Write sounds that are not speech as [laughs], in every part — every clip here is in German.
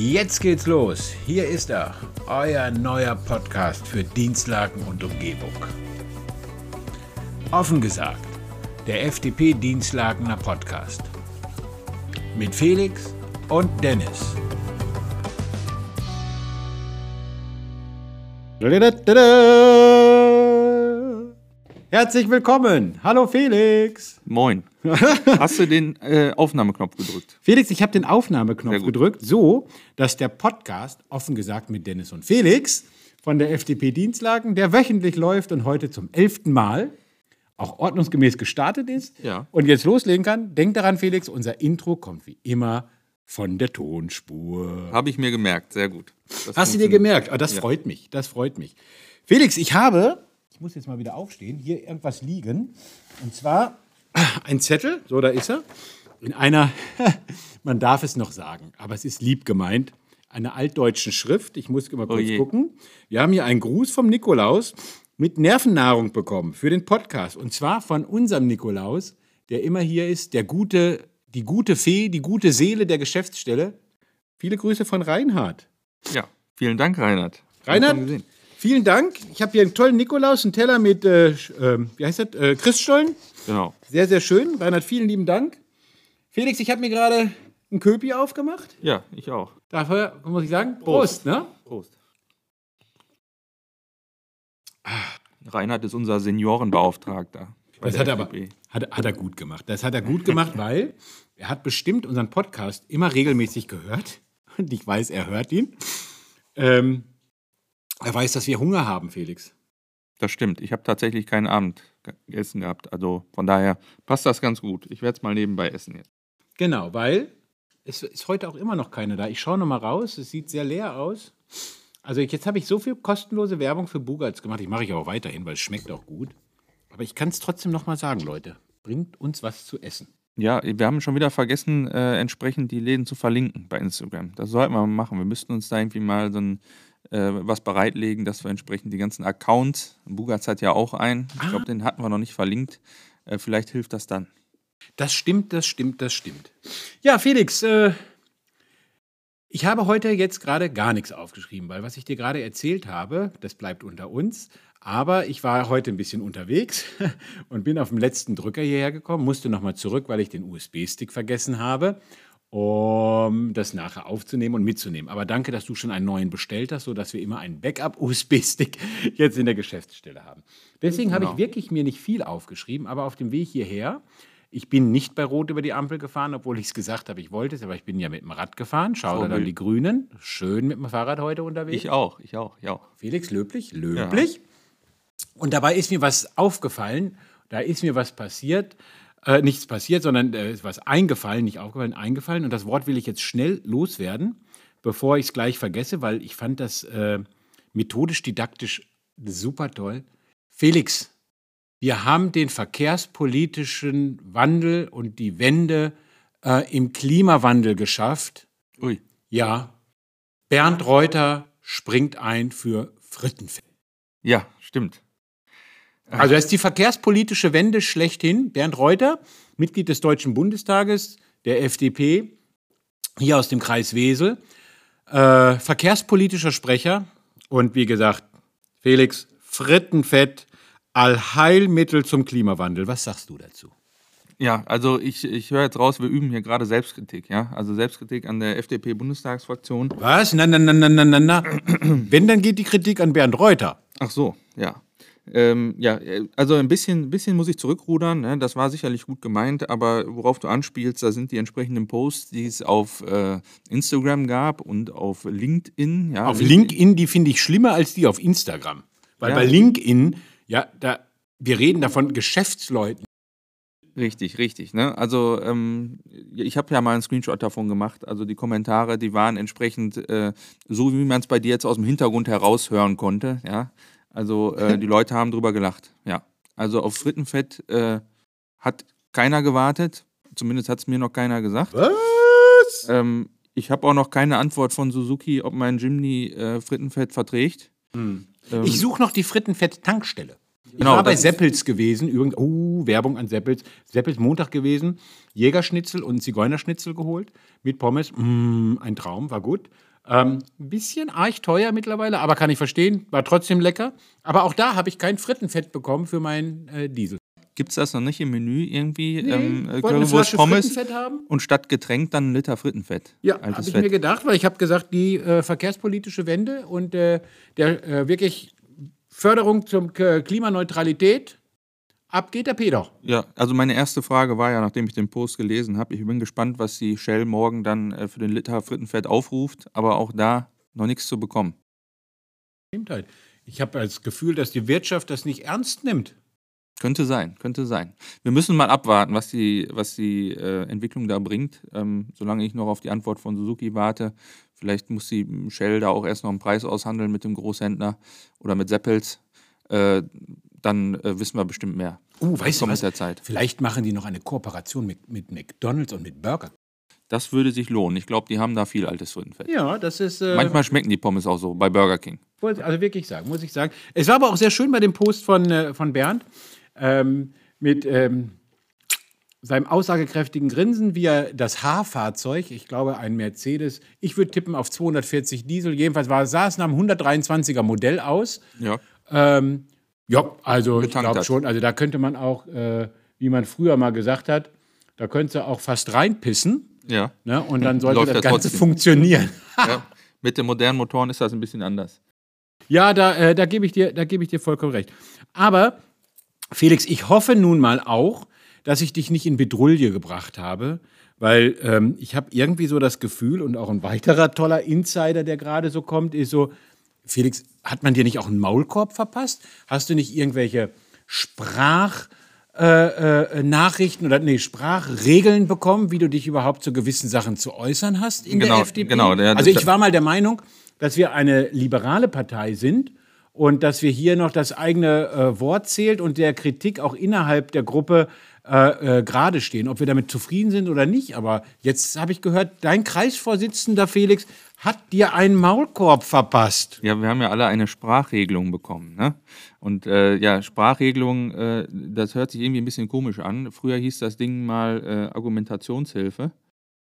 Jetzt geht's los. Hier ist er, euer neuer Podcast für Dienstlagen und Umgebung. Offen gesagt, der FDP Dienstlagener Podcast. Mit Felix und Dennis. Herzlich willkommen. Hallo Felix. Moin. [laughs] Hast du den äh, Aufnahmeknopf gedrückt? Felix, ich habe den Aufnahmeknopf gedrückt, so dass der Podcast, offen gesagt mit Dennis und Felix, von der FDP Dienstlagen, der wöchentlich läuft und heute zum elften Mal auch ordnungsgemäß gestartet ist Ja. und jetzt loslegen kann. Denk daran, Felix, unser Intro kommt wie immer von der Tonspur. Habe ich mir gemerkt. Sehr gut. Das Hast du dir gemerkt? Ah, das Ja. freut mich. Das freut mich. Felix, ich habe, ich muss jetzt mal wieder aufstehen, hier irgendwas liegen. Und zwar ein Zettel, so da ist er, in einer, [laughs] man darf es noch sagen, aber es ist lieb gemeint, einer altdeutschen Schrift. Ich muss mal kurz je. gucken. Wir haben hier einen Gruß vom Nikolaus mit Nervennahrung bekommen für den Podcast. Und zwar von unserem Nikolaus, der immer hier ist, der gute, die gute Fee, die gute Seele der Geschäftsstelle. Viele Grüße von Reinhard. Ja. Vielen Dank, Reinhard. Reinhard, Vielen Dank. Ich habe hier einen tollen Nikolaus, einen Teller mit, äh, ähm, wie heißt das, äh, Christstollen. Genau. Sehr, sehr schön. Reinhard, vielen lieben Dank. Felix, ich habe mir gerade einen Köpi aufgemacht. Ja, ich auch. Dafür muss ich sagen, Prost, ne? Prost. Reinhard ist unser Seniorenbeauftragter. Das hat er aber hat, hat er gut gemacht. Das hat er gut gemacht, weil er hat bestimmt unseren Podcast immer regelmäßig gehört. Und ich weiß, er hört ihn. Ähm, er weiß, dass wir Hunger haben, Felix. Das stimmt. Ich habe tatsächlich keinen Abend gegessen gehabt. Also von daher passt das ganz gut. Ich werde es mal nebenbei essen jetzt. Genau, weil es ist heute auch immer noch keine da. Ich schaue noch mal raus, es sieht sehr leer aus. Also jetzt habe ich so viel kostenlose Werbung für Bugatz gemacht. Ich mache ich auch weiterhin, weil es schmeckt auch gut. Aber ich kann es trotzdem noch mal sagen, Leute. Bringt uns was zu essen. Ja, wir haben schon wieder vergessen, äh, entsprechend die Läden zu verlinken bei Instagram. Das sollten wir mal machen. Wir müssten uns da irgendwie mal so ein, äh, was bereitlegen, dass wir entsprechend die ganzen Accounts, Bugatz hat ja auch einen, ich glaube, den hatten wir noch nicht verlinkt. Äh, vielleicht hilft das dann. Das stimmt, das stimmt, das stimmt. Ja, Felix, äh, ich habe heute jetzt gerade gar nichts aufgeschrieben, weil was ich dir gerade erzählt habe, das bleibt unter uns. Aber ich war heute ein bisschen unterwegs [laughs] und bin auf dem letzten Drücker hierher gekommen, musste nochmal zurück, weil ich den USB-Stick vergessen habe, um das nachher aufzunehmen und mitzunehmen. Aber danke, dass du schon einen neuen bestellt hast, sodass wir immer einen Backup-USB-Stick [laughs] jetzt in der Geschäftsstelle haben. Deswegen habe ich Genau. wirklich mir nicht viel aufgeschrieben, aber auf dem Weg hierher ich bin nicht bei Rot über die Ampel gefahren, obwohl ich es gesagt habe, ich wollte es, aber ich bin ja mit dem Rad gefahren. Schau da Vorbild. die Grünen. Schön mit dem Fahrrad heute unterwegs. Ich auch, ich auch, ich auch. Felix, löblich, löblich. Und dabei ist mir was aufgefallen, da ist mir was passiert. Äh, nichts passiert, sondern äh, ist was eingefallen, nicht aufgefallen, eingefallen. Und das Wort will ich jetzt schnell loswerden, bevor ich es gleich vergesse, weil ich fand das äh, methodisch-didaktisch super toll. Felix, wir haben den verkehrspolitischen Wandel und die Wende äh, im Klimawandel geschafft. Ui. Ja, Bernd Reuter springt ein für Frittenfett. Ja, stimmt. Also das ist die verkehrspolitische Wende schlechthin. Bernd Reuter, Mitglied des Deutschen Bundestages, der FDP, hier aus dem Kreis Wesel, äh, verkehrspolitischer Sprecher und wie gesagt, Felix, Frittenfett, Allheilmittel zum Klimawandel. Was sagst du dazu? Ja, also ich, ich höre jetzt raus, wir üben hier gerade Selbstkritik, ja. Also Selbstkritik an der FDP-Bundestagsfraktion. Was? Na, na, na, na, na, na, na. Wenn, dann geht die Kritik an Bernd Reuter. Ach so, ja. Ähm, ja, äh, also ein bisschen, bisschen muss ich zurückrudern. Ne? Das war sicherlich gut gemeint, aber worauf du anspielst, da sind die entsprechenden Posts, die es auf äh, Instagram gab und auf LinkedIn. Ja, Auf LinkedIn, die finde ich schlimmer als die auf Instagram. Weil Ja. bei LinkedIn, ja, da, wir reden davon Geschäftsleuten. Richtig, richtig. Ne? Also ähm, ich habe ja mal einen Screenshot davon gemacht. Also die Kommentare, die waren entsprechend äh, so, wie man es bei dir jetzt aus dem Hintergrund heraushören konnte. Ja, also äh, die [laughs] Leute haben drüber gelacht. Ja, also auf Frittenfett äh, hat keiner gewartet. Zumindest hat es mir noch keiner gesagt. Was? Ähm, ich habe auch noch keine Antwort von Suzuki, ob mein Jimny äh, Frittenfett verträgt. Ähm, Ich suche noch die Frittenfett-Tankstelle. Ich Genau, war bei Seppels gewesen, übrigens, oh, Werbung an Seppels. Seppels Montag gewesen, Jägerschnitzel und Zigeunerschnitzel geholt mit Pommes. Mm, ein Traum, war gut. Ähm, ein bisschen arg teuer mittlerweile, aber kann ich verstehen, war trotzdem lecker. Aber auch da habe ich kein Frittenfett bekommen für meinen äh, Diesel. Gibt es das noch nicht im Menü irgendwie? Nee, ähm, äh, Currywurst, Pommes Frittenfett haben? und statt Getränk dann ein Liter Frittenfett. Ja, habe ich Fett. mir gedacht, weil ich habe gesagt, die äh, verkehrspolitische Wende und äh, der äh, wirklich Förderung zur Klimaneutralität, ab geht der Peter. Ja, also meine erste Frage war ja, nachdem ich den Post gelesen habe, ich bin gespannt, was die Shell morgen dann äh, für den Liter Frittenfett aufruft, aber auch da noch nichts zu bekommen. Stimmt halt. Ich habe das Gefühl, dass die Wirtschaft das nicht ernst nimmt. Könnte sein, könnte sein. Wir müssen mal abwarten, was die, was die äh, Entwicklung da bringt. Ähm, solange ich noch auf die Antwort von Suzuki warte, vielleicht muss die Shell da auch erst noch einen Preis aushandeln mit dem Großhändler oder mit Seppels. Äh, dann äh, wissen wir bestimmt mehr. Uh, weißt du was? der Zeit. Vielleicht machen die noch eine Kooperation mit, mit McDonalds und mit Burger. Das würde sich lohnen. Ich glaube, die haben da viel altes Frittenfett. Ja, das ist. Äh, Manchmal schmecken die Pommes auch so bei Burger King. Wollte- Also wirklich sagen, muss ich sagen. Es war aber auch sehr schön bei dem Post von, äh, von Bernd ähm, mit ähm, seinem aussagekräftigen Grinsen, wie er das H-Fahrzeug, ich glaube ein Mercedes, ich würde tippen auf 240 Diesel, jedenfalls war, sah es nach einem 123er Modell aus. Ja. Ähm, ja, also ich glaube schon, also da könnte man auch, äh, wie man früher mal gesagt hat, da könnte auch fast reinpissen Ja. ne? und dann sollte Läuft das ja Ganze trotzdem. funktionieren. ja. [laughs] Mit den modernen Motoren ist das ein bisschen anders. Ja, da, äh, da gebe ich, dir- da geb ich dir vollkommen recht. Aber, Felix, ich hoffe nun mal auch, dass ich dich nicht in Bedrulle gebracht habe, weil ähm, ich habe irgendwie so das Gefühl, und auch ein weiterer toller Insider, der gerade so kommt, ist so, Felix, hat man dir nicht auch einen Maulkorb verpasst? Hast du nicht irgendwelche Sprach... Äh, äh, oder nee, Sprachregeln bekommen, wie du dich überhaupt zu gewissen Sachen zu äußern hast in Genau, der FDP. genau, der- also ich war mal der Meinung, dass wir eine liberale Partei sind und dass wir hier noch das eigene äh, Wort zählt und der Kritik auch innerhalb der Gruppe äh, äh, gerade stehen, ob wir damit zufrieden sind oder nicht. Aber jetzt habe ich gehört, dein Kreisvorsitzender Felix hat dir einen Maulkorb verpasst. Ja, wir haben ja alle eine Sprachregelung bekommen. Ne? Und äh, ja, Sprachregelung, äh, das hört sich irgendwie ein bisschen komisch an. Früher hieß das Ding mal äh, Argumentationshilfe.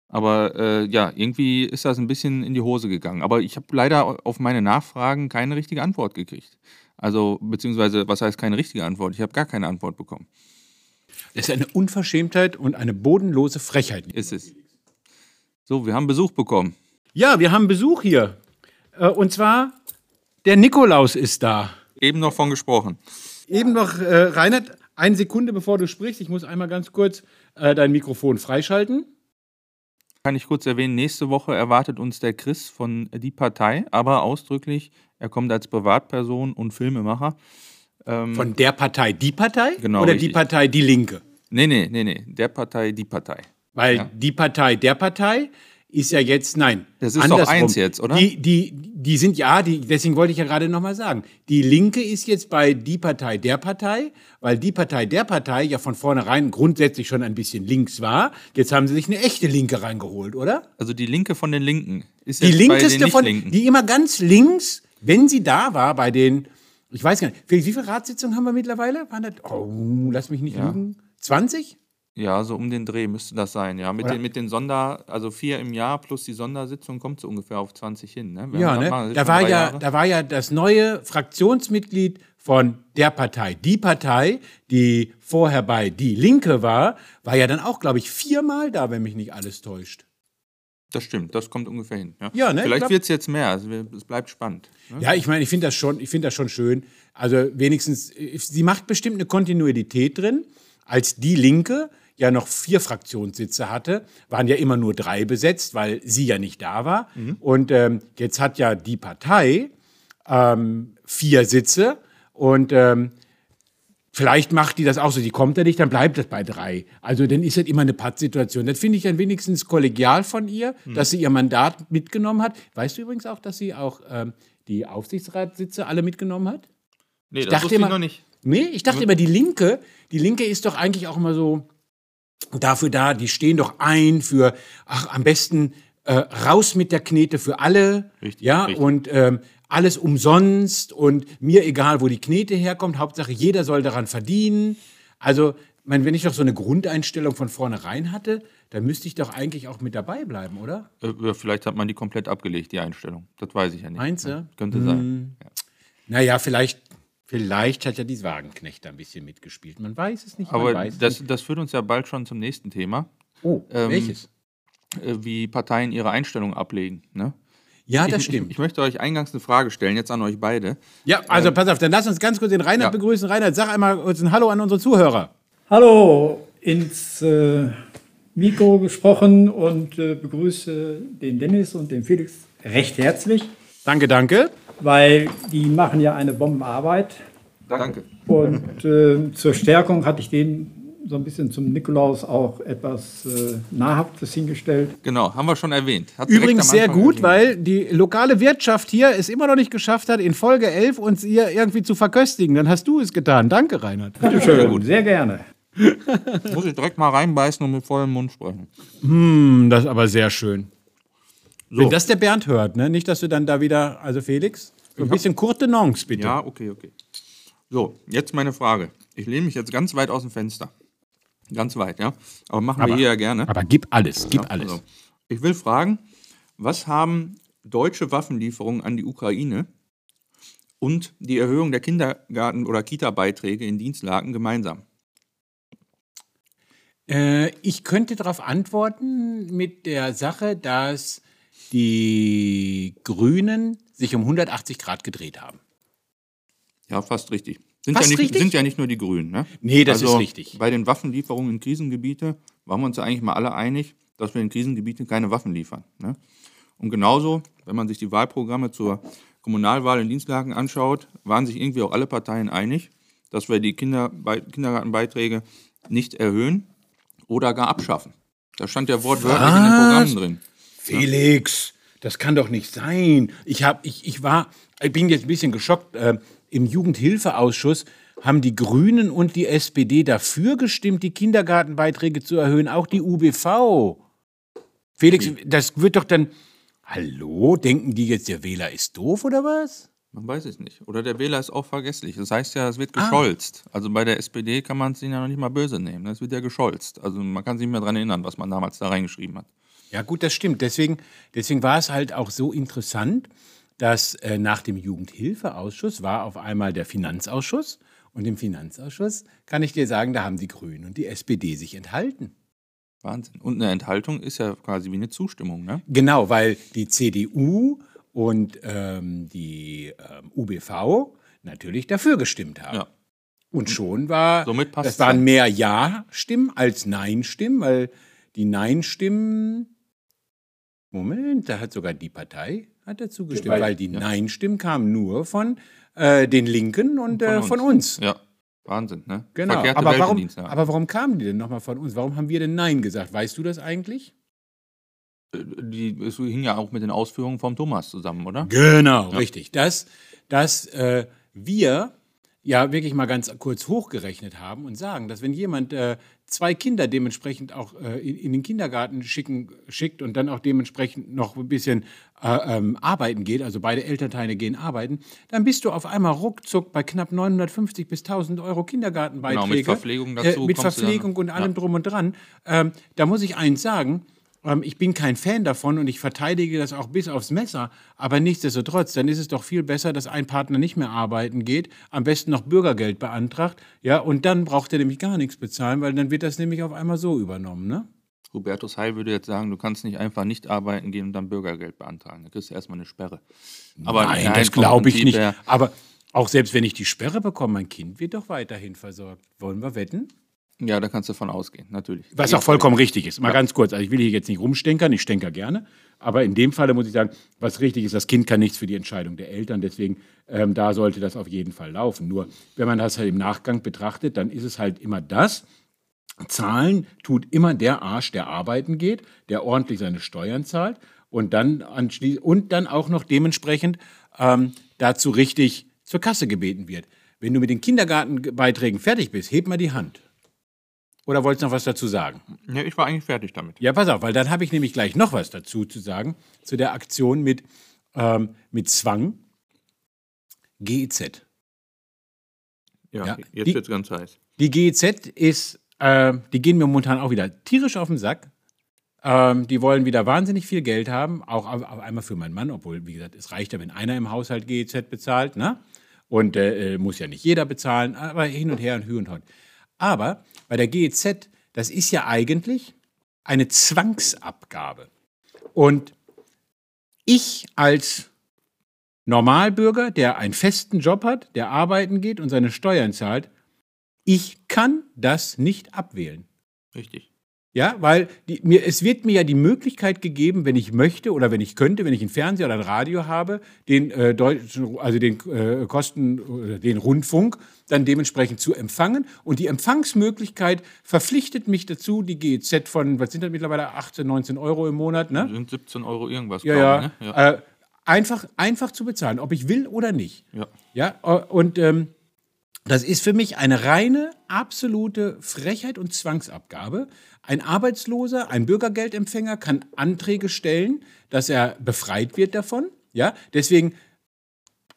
Aber äh, ja, irgendwie ist das ein bisschen in die Hose gegangen. Aber ich habe leider auf meine Nachfragen keine richtige Antwort gekriegt. Also, beziehungsweise, was heißt keine richtige Antwort? Ich habe gar keine Antwort bekommen. Das ist eine Unverschämtheit und eine bodenlose Frechheit. Ist es. So, wir haben Besuch bekommen. Ja, wir haben Besuch hier. Äh, und zwar, der Nikolaus ist da. Eben noch von gesprochen. Eben noch, äh, Reinhard, eine Sekunde bevor du sprichst, ich muss einmal ganz kurz äh, dein Mikrofon freischalten. Kann ich kurz erwähnen, nächste Woche erwartet uns der Chris von Die Partei, aber ausdrücklich, er kommt als Privatperson und Filmemacher. Ähm, Von der Partei die Partei Genau, oder richtig. die Partei die Linke? nee, nee, nee, nee, der Partei, Die Partei. Weil Ja. die Partei der Partei ist ja jetzt, nein. Das ist doch andersrum. eins jetzt, oder? Die, die, die sind, ja, die, deswegen wollte ich ja gerade nochmal sagen. Die Linke ist jetzt bei die Partei der Partei, weil die Partei der Partei ja von vornherein grundsätzlich schon ein bisschen links war. Jetzt haben sie sich eine echte Linke reingeholt, oder? Also die Linke von den Linken. Ist Die jetzt bei den linkeste von, die immer ganz links, wenn sie da war bei den, ich weiß gar nicht, wie wie viele Ratssitzungen haben wir mittlerweile? Waren das, oh, lass mich nicht Ja. lügen. 20? Ja, so um den Dreh müsste das sein, ja. Mit Oder- den, mit den Sonder, also vier im Jahr plus die Sondersitzung kommt so ungefähr auf 20 hin. Ne? Ja, ne? Da war ja, Jahre. da war ja das neue Fraktionsmitglied von der Partei, die Partei, die vorher bei die Linke war, war ja dann auch, glaube ich, viermal da, wenn mich nicht alles täuscht. Das stimmt, das kommt ungefähr hin. Ja, Ja, ne, ich Vielleicht wird es jetzt mehr, also es bleibt spannend. Ne? Ja, ich meine, ich finde das schon, ich finde das schon schön. Also wenigstens, äh, sie macht bestimmt eine Kontinuität drin. Als die Linke ja noch vier Fraktionssitze hatte, waren ja immer nur drei besetzt, weil sie ja nicht da war. Und ähm, jetzt hat ja die Partei ähm, vier Sitze und ähm, Vielleicht macht die das auch so, die kommt ja nicht, dann bleibt es bei drei. Also dann ist das immer eine Pattsituation. Das finde ich dann wenigstens kollegial von ihr, dass sie ihr Mandat mitgenommen hat. Weißt du übrigens auch, dass sie auch ähm, die Aufsichtsratssitze alle mitgenommen hat? Nee, das dachte wusste ich immer- noch nicht. Nee, ich dachte immer, die Linke, die Linke ist doch eigentlich auch immer so dafür da, die stehen doch ein für, ach, am besten äh, raus mit der Knete für alle. Richtig, Ja, richtig. und ähm, alles umsonst und mir egal, wo die Knete herkommt. Hauptsache, jeder soll daran verdienen. Also, wenn ich doch so eine Grundeinstellung von vornherein hatte, dann müsste ich doch eigentlich auch mit dabei bleiben, oder? Äh, vielleicht hat man die komplett abgelegt, die Einstellung. Das weiß ich ja nicht. Meinst du? Ja, könnte sein. Ja. Naja, vielleicht, vielleicht hat ja die Wagenknecht da ein bisschen mitgespielt. Man weiß es nicht. Aber das, nicht. das führt uns ja bald schon zum nächsten Thema, Oh, ähm, welches? äh, wie Parteien ihre Einstellung ablegen. Ne? Ja, das ich, stimmt. Ich, ich möchte euch eingangs eine Frage stellen, jetzt an euch beide. ja, also pass auf, dann lass uns ganz kurz den Reinhard Ja. begrüßen. Reinhard, sag einmal kurz ein Hallo an unsere Zuhörer. Hallo, ins äh, Mikro gesprochen und äh, begrüße den Dennis und den Felix recht herzlich, Danke, danke. weil die machen ja eine Bombenarbeit. Danke. Und äh, zur Stärkung hatte ich denen so ein bisschen zum Nikolaus auch etwas äh, Nahrhaftes hingestellt. Genau, haben wir schon erwähnt. Hat Übrigens sehr gut, erwähnt. weil die lokale Wirtschaft hier es immer noch nicht geschafft hat, in Folge 11 uns hier irgendwie zu verköstigen. Dann hast du es getan. Danke, Reinhard. Bitte schön, sehr gerne. [laughs] Muss ich direkt mal reinbeißen und mit vollem Mund sprechen. Hm, das ist aber sehr schön. So. Wenn das der Bernd hört, ne? nicht, dass du dann da wieder, also Felix, so ein bisschen courte Nonce, bitte. Ja, okay, okay. So, jetzt meine Frage. Ich lehne mich jetzt ganz weit aus dem Fenster. Ganz weit, ja. Aber machen Aber- wir hier ja gerne. Aber gib alles, gib Ja, alles. also, ich will fragen, was haben deutsche Waffenlieferungen an die Ukraine und die Erhöhung der Kindergarten- oder Kita-Beiträge in Dienstlagen gemeinsam? Äh, ich könnte darauf antworten mit der Sache, dass die Grünen sich um 180 Grad gedreht haben. Ja, fast richtig. Sind, Fast ja, nicht, richtig? sind ja nicht nur die Grünen. Ne? Nee, das also ist richtig. Bei den Waffenlieferungen in Krisengebiete waren wir uns ja eigentlich mal alle einig, dass wir in Krisengebieten keine Waffen liefern. Ne? Und genauso, wenn man sich die Wahlprogramme zur Kommunalwahl in Dienstlagen anschaut, waren sich irgendwie auch alle Parteien einig, dass wir die Kindergartenbeiträge nicht erhöhen oder gar abschaffen. Da stand ja wortwörtlich in den Was? Programmen drin. Felix, das kann doch nicht sein. Ich, hab, ich, ich, war, ich bin jetzt ein bisschen geschockt. Im Jugendhilfeausschuss haben die Grünen und die SPD dafür gestimmt, die Kindergartenbeiträge zu erhöhen, auch die UBV. Felix, das wird doch dann. Hallo, denken die jetzt, der Wähler ist doof oder was? Man weiß es nicht. Oder der Wähler ist auch vergesslich. Das heißt ja, es wird Ah. gescholzt. Also bei der SPD kann man es ihnen ja noch nicht mal böse nehmen. Es wird ja gescholzt. Also man kann sich nicht mehr daran erinnern, was man damals da reingeschrieben hat. Ja, gut, das stimmt. Deswegen, deswegen war es halt auch so interessant, dass äh, nach dem Jugendhilfeausschuss war auf einmal der Finanzausschuss. Und im Finanzausschuss kann ich dir sagen, da haben die Grünen und die SPD sich enthalten. Wahnsinn. Und eine Enthaltung ist ja quasi wie eine Zustimmung, ne? Genau, weil die CDU und ähm, die ähm, UBV natürlich dafür gestimmt haben. Ja. Und schon war, Somit passt's das waren mehr Ja-Stimmen als Nein-Stimmen, weil die Nein-Stimmen, Moment, da hat sogar die Partei hat dazu gestimmt, Weil- weil die Nein-Stimmen kamen nur von äh, den Linken und von, äh, von uns. Ja. Wahnsinn, ne? Genau. Verkehrte Aber warum, aber warum kamen die denn nochmal von uns? Warum haben wir denn Nein gesagt? Weißt du das eigentlich? Die, es hing ja auch mit den Ausführungen vom Thomas zusammen, oder? Genau, richtig. Dass, dass äh, wir ja wirklich mal ganz kurz hochgerechnet haben und sagen, dass wenn jemand äh, zwei Kinder dementsprechend auch äh, in, in den Kindergarten schicken, schickt und dann auch dementsprechend noch ein bisschen äh, ähm, arbeiten geht, also beide Elternteile gehen arbeiten, dann bist du auf einmal ruckzuck bei knapp 950 bis 1000 Euro Kindergartenbeiträge. Genau, mit Verpflegung dazu Äh, mit kommst du dann- Verpflegung und allem ja. drum und dran. Ähm, da muss ich eins sagen, ich bin kein Fan davon und ich verteidige das auch bis aufs Messer. Aber nichtsdestotrotz, dann ist es doch viel besser, dass ein Partner nicht mehr arbeiten geht, am besten noch Bürgergeld beantragt, ja, und dann braucht er nämlich gar nichts bezahlen, weil dann wird das nämlich auf einmal so übernommen, ne? Hubertus Heil würde jetzt sagen, du kannst nicht einfach nicht arbeiten gehen und dann Bürgergeld beantragen. Da kriegst du erstmal eine Sperre. Aber Nein, nein, das glaube ich nicht. Aber auch selbst wenn ich die Sperre bekomme, mein Kind wird doch weiterhin versorgt. Wollen wir wetten? Ja, da kannst du von ausgehen, natürlich. Was auch vollkommen richtig ist. Mal ganz kurz, also ich will hier jetzt nicht rumstenkern, ich stänker gerne, aber in dem Falle muss ich sagen, was richtig ist, das Kind kann nichts für die Entscheidung der Eltern, deswegen ähm, da sollte das auf jeden Fall laufen. Nur wenn man das halt im Nachgang betrachtet, dann ist es halt immer das, Zahlen tut immer der Arsch, der arbeiten geht, der ordentlich seine Steuern zahlt und dann, anschließ- und dann auch noch dementsprechend ähm, dazu richtig zur Kasse gebeten wird. Wenn du mit den Kindergartenbeiträgen fertig bist, heb mal die Hand. Oder wolltest du noch was dazu sagen? Ja, ich war eigentlich fertig damit. Ja, pass auf, weil dann habe ich nämlich gleich noch was dazu zu sagen, zu der Aktion mit, ähm, mit Zwang. GEZ. Ja, Ja, jetzt die- wird's ganz heiß. Die GEZ ist äh, die gehen mir momentan auch wieder tierisch auf den Sack. Ähm, die wollen wieder wahnsinnig viel Geld haben, auch auf, auf einmal für meinen Mann, obwohl, wie gesagt, es reicht ja, wenn einer im Haushalt GEZ bezahlt, ne? Und äh, muss ja nicht jeder bezahlen, aber hin und her und hü und hot. Aber bei der GEZ, das ist ja eigentlich eine Zwangsabgabe. Und ich als Normalbürger, der einen festen Job hat, der arbeiten geht und seine Steuern zahlt, ich kann das nicht abwählen. Richtig. Ja, weil die, mir, es wird mir ja die Möglichkeit gegeben, wenn ich möchte oder wenn ich könnte, wenn ich einen Fernseher oder ein Radio habe, den äh, deutschen, also den äh, Kosten, äh, den Rundfunk dann dementsprechend zu empfangen. Und die Empfangsmöglichkeit verpflichtet mich dazu, die GEZ von, was sind das mittlerweile, 18, 19 Euro im Monat, ne? Sind 17 Euro irgendwas. Ja, glaub ja. ich, ne? ja. Äh, einfach, einfach zu bezahlen, ob ich will oder nicht. ja. Ja, äh, und ähm, das ist für mich eine reine, absolute Frechheit und Zwangsabgabe. Ein Arbeitsloser, ein Bürgergeldempfänger kann Anträge stellen, dass er befreit wird davon. Ja, deswegen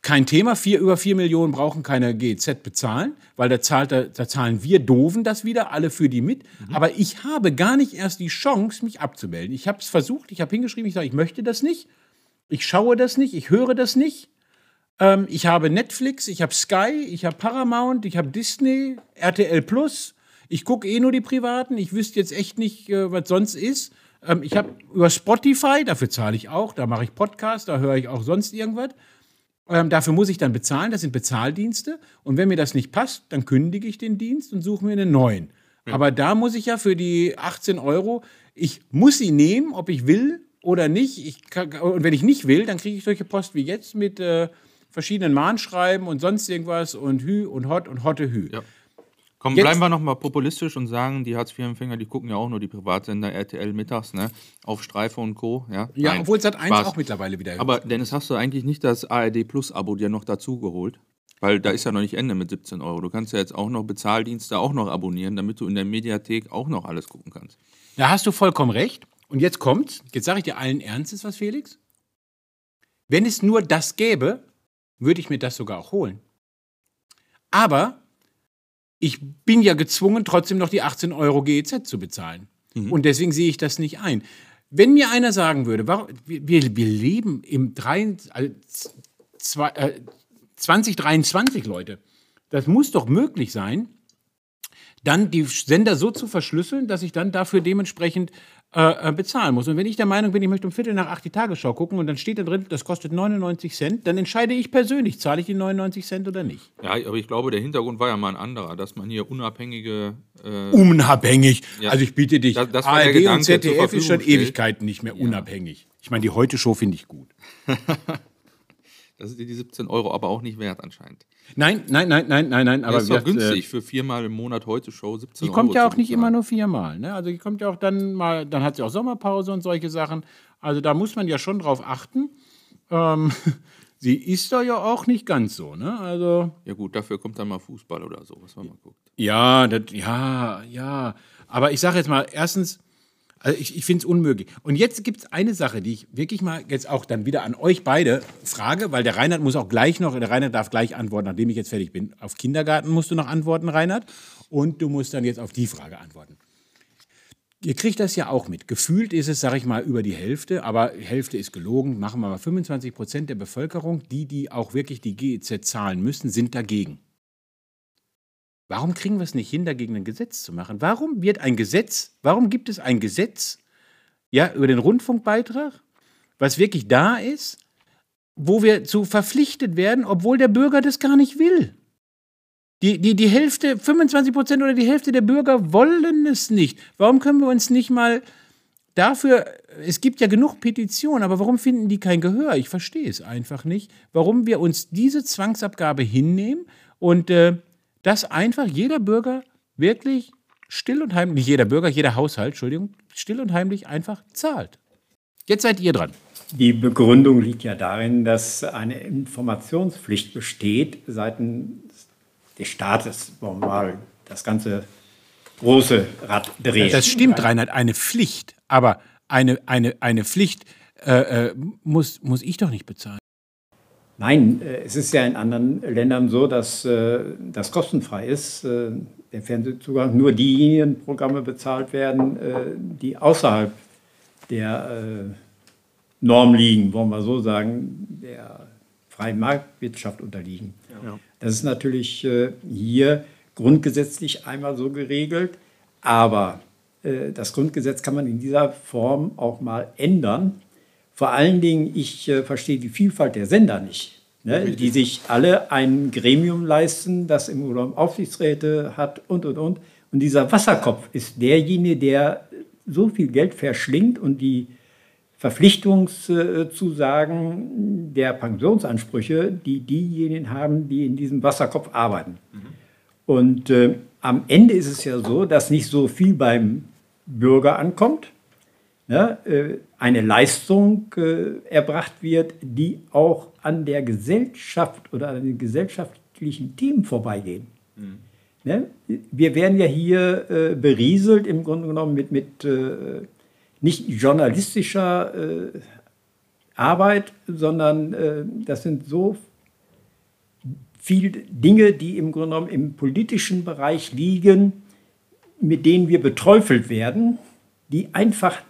kein Thema. Vier, über vier Millionen brauchen keine GEZ bezahlen, weil da, zahlt, da, da zahlen wir Doofen das wieder, alle für die mit. Aber ich habe gar nicht erst die Chance, mich abzumelden. Ich habe es versucht, ich habe hingeschrieben, ich sage, ich möchte das nicht. Ich schaue das nicht, ich höre das nicht. Ähm, ich habe Netflix, ich habe Sky, ich habe Paramount, ich habe Disney, RTL Plus. Ich gucke eh nur die privaten. Ich wüsste jetzt echt nicht, äh, was sonst ist. Ähm, ich habe über Spotify, dafür zahle ich auch, da mache ich Podcasts, da höre ich auch sonst irgendwas. Ähm, dafür muss ich dann bezahlen, das sind Bezahldienste. Und wenn mir das nicht passt, dann kündige ich den Dienst und suche mir einen neuen. Aber da muss ich ja für die 18 Euro, ich muss sie nehmen, ob ich will oder nicht. Ich kann, und wenn ich nicht will, dann kriege ich solche Post wie jetzt mit äh, verschiedenen Mahnschreiben und sonst irgendwas und Hü und Hot und Hotte Hü. Ja. Komm, Jetzt- bleiben wir noch mal populistisch und sagen, die Hartz-IV-Empfänger, die gucken ja auch nur die Privatsender RTL mittags, ne? Auf Streife und Co. Ja, Ja, Nein, obwohl Sat 1 Spaß. auch mittlerweile wieder. Aber Dennis, hast du eigentlich nicht das ARD Plus-Abo dir noch dazu geholt? Weil da ist ja noch nicht Ende mit 17 Euro. Du kannst ja jetzt auch noch Bezahldienste auch noch abonnieren, damit du in der Mediathek auch noch alles gucken kannst. Da hast du vollkommen recht. Und jetzt kommt's. Jetzt sage ich dir allen Ernstes was, Felix. Wenn es nur das gäbe, würde ich mir das sogar auch holen. Aber ich bin ja gezwungen, trotzdem noch die 18 Euro GEZ zu bezahlen. Und deswegen sehe ich das nicht ein. Wenn mir einer sagen würde, warum, wir, wir leben im 3, also zwei, äh, 2023, Leute, das muss doch möglich sein, dann die Sender so zu verschlüsseln, dass ich dann dafür dementsprechend äh, äh, bezahlen muss. Und wenn ich der Meinung bin, ich möchte um Viertel nach acht die Tagesschau gucken und dann steht da drin, das kostet 99 Cent, dann entscheide ich persönlich, zahle ich die 99 Cent oder nicht. Ja, aber ich glaube, der Hintergrund war ja mal ein anderer, dass man hier unabhängige. Äh, Unabhängig. Ja. Also ich bitte dich, Das- das ARD Gedanke und ZDF ist schon stellt. Ewigkeiten nicht mehr unabhängig. Ich meine, die Heute-Show finde ich gut. [laughs] das ist dir die 17 Euro aber auch nicht wert anscheinend. Nein, nein, nein, nein, nein, nein. Aber ist doch gesagt, äh, günstig für viermal im Monat heute Show 17 Die Euro. kommt ja zu auch nicht immer nur viermal. Ne? Also die kommt ja auch dann mal, dann hat sie auch Sommerpause und solche Sachen. Also da muss man ja schon drauf achten. Ähm, [laughs] sie ist da ja auch nicht ganz so. Ne? Also Ja, gut, dafür kommt dann mal Fußball oder so, was man mal guckt. ja, das, ja, ja. Aber ich sage jetzt mal, erstens, also ich, ich finde es unmöglich. Und jetzt gibt es eine Sache, die ich wirklich mal jetzt auch dann wieder an euch beide frage, weil der Reinhard muss auch gleich noch, der Reinhard darf gleich antworten, nachdem ich jetzt fertig bin. Auf Kindergarten musst du noch antworten, Reinhard. Und du musst dann jetzt auf die Frage antworten. Ihr kriegt das ja auch mit. Gefühlt ist es, sage ich mal, über die Hälfte, aber Hälfte ist gelogen. Machen wir mal 25 Prozent der Bevölkerung, die, die auch wirklich die GEZ zahlen müssen, sind dagegen. Warum kriegen wir es nicht hin, dagegen ein Gesetz zu machen? Warum wird ein Gesetz, warum gibt es ein Gesetz ja, über den Rundfunkbeitrag, was wirklich da ist, wo wir zu verpflichtet werden, obwohl der Bürger das gar nicht will? Die, die, die Hälfte, 25 Prozent oder die Hälfte der Bürger wollen es nicht. Warum können wir uns nicht mal dafür, es gibt ja genug Petitionen, aber warum finden die kein Gehör? Ich verstehe es einfach nicht, warum wir uns diese Zwangsabgabe hinnehmen und äh, dass einfach jeder Bürger wirklich still und heimlich, nicht jeder Bürger, jeder Haushalt, Entschuldigung, still und heimlich einfach zahlt. Jetzt seid ihr dran. Die Begründung liegt ja darin, dass eine Informationspflicht besteht seitens des Staates, wollen wir mal das ganze große Rad drehen. Das stimmt, Reinhard, eine Pflicht. Aber eine, eine, eine Pflicht äh, äh, muss, muss ich doch nicht bezahlen. Nein, äh, es ist ja in anderen Ländern so, dass äh, das kostenfrei ist, äh, der Fernsehzugang. Nur diejenigen Programme bezahlt werden, die außerhalb der Norm liegen, wollen wir so sagen, der freien Marktwirtschaft unterliegen. Ja. Das ist natürlich hier grundgesetzlich einmal so geregelt, aber das Grundgesetz kann man in dieser Form auch mal ändern. Vor allen Dingen, ich äh, verstehe die Vielfalt der Sender nicht, ne, die sich alle ein Gremium leisten, das im Urlaub Aufsichtsräte hat und, und, und. Und dieser Wasserkopf ist derjenige, der so viel Geld verschlingt und die Verpflichtungszusagen der Pensionsansprüche, die diejenigen haben, die in diesem Wasserkopf arbeiten. Mhm. Und äh, am Ende ist es ja so, dass nicht so viel beim Bürger ankommt, ne, eine Leistung äh, erbracht wird, die auch an der Gesellschaft oder an den gesellschaftlichen Themen vorbeigehen. Mhm. Ne? Wir werden ja hier äh, berieselt im Grunde genommen mit, mit nicht journalistischer Arbeit, sondern das sind so viele Dinge, die im Grunde genommen im politischen Bereich liegen, mit denen wir beträufelt werden, die einfach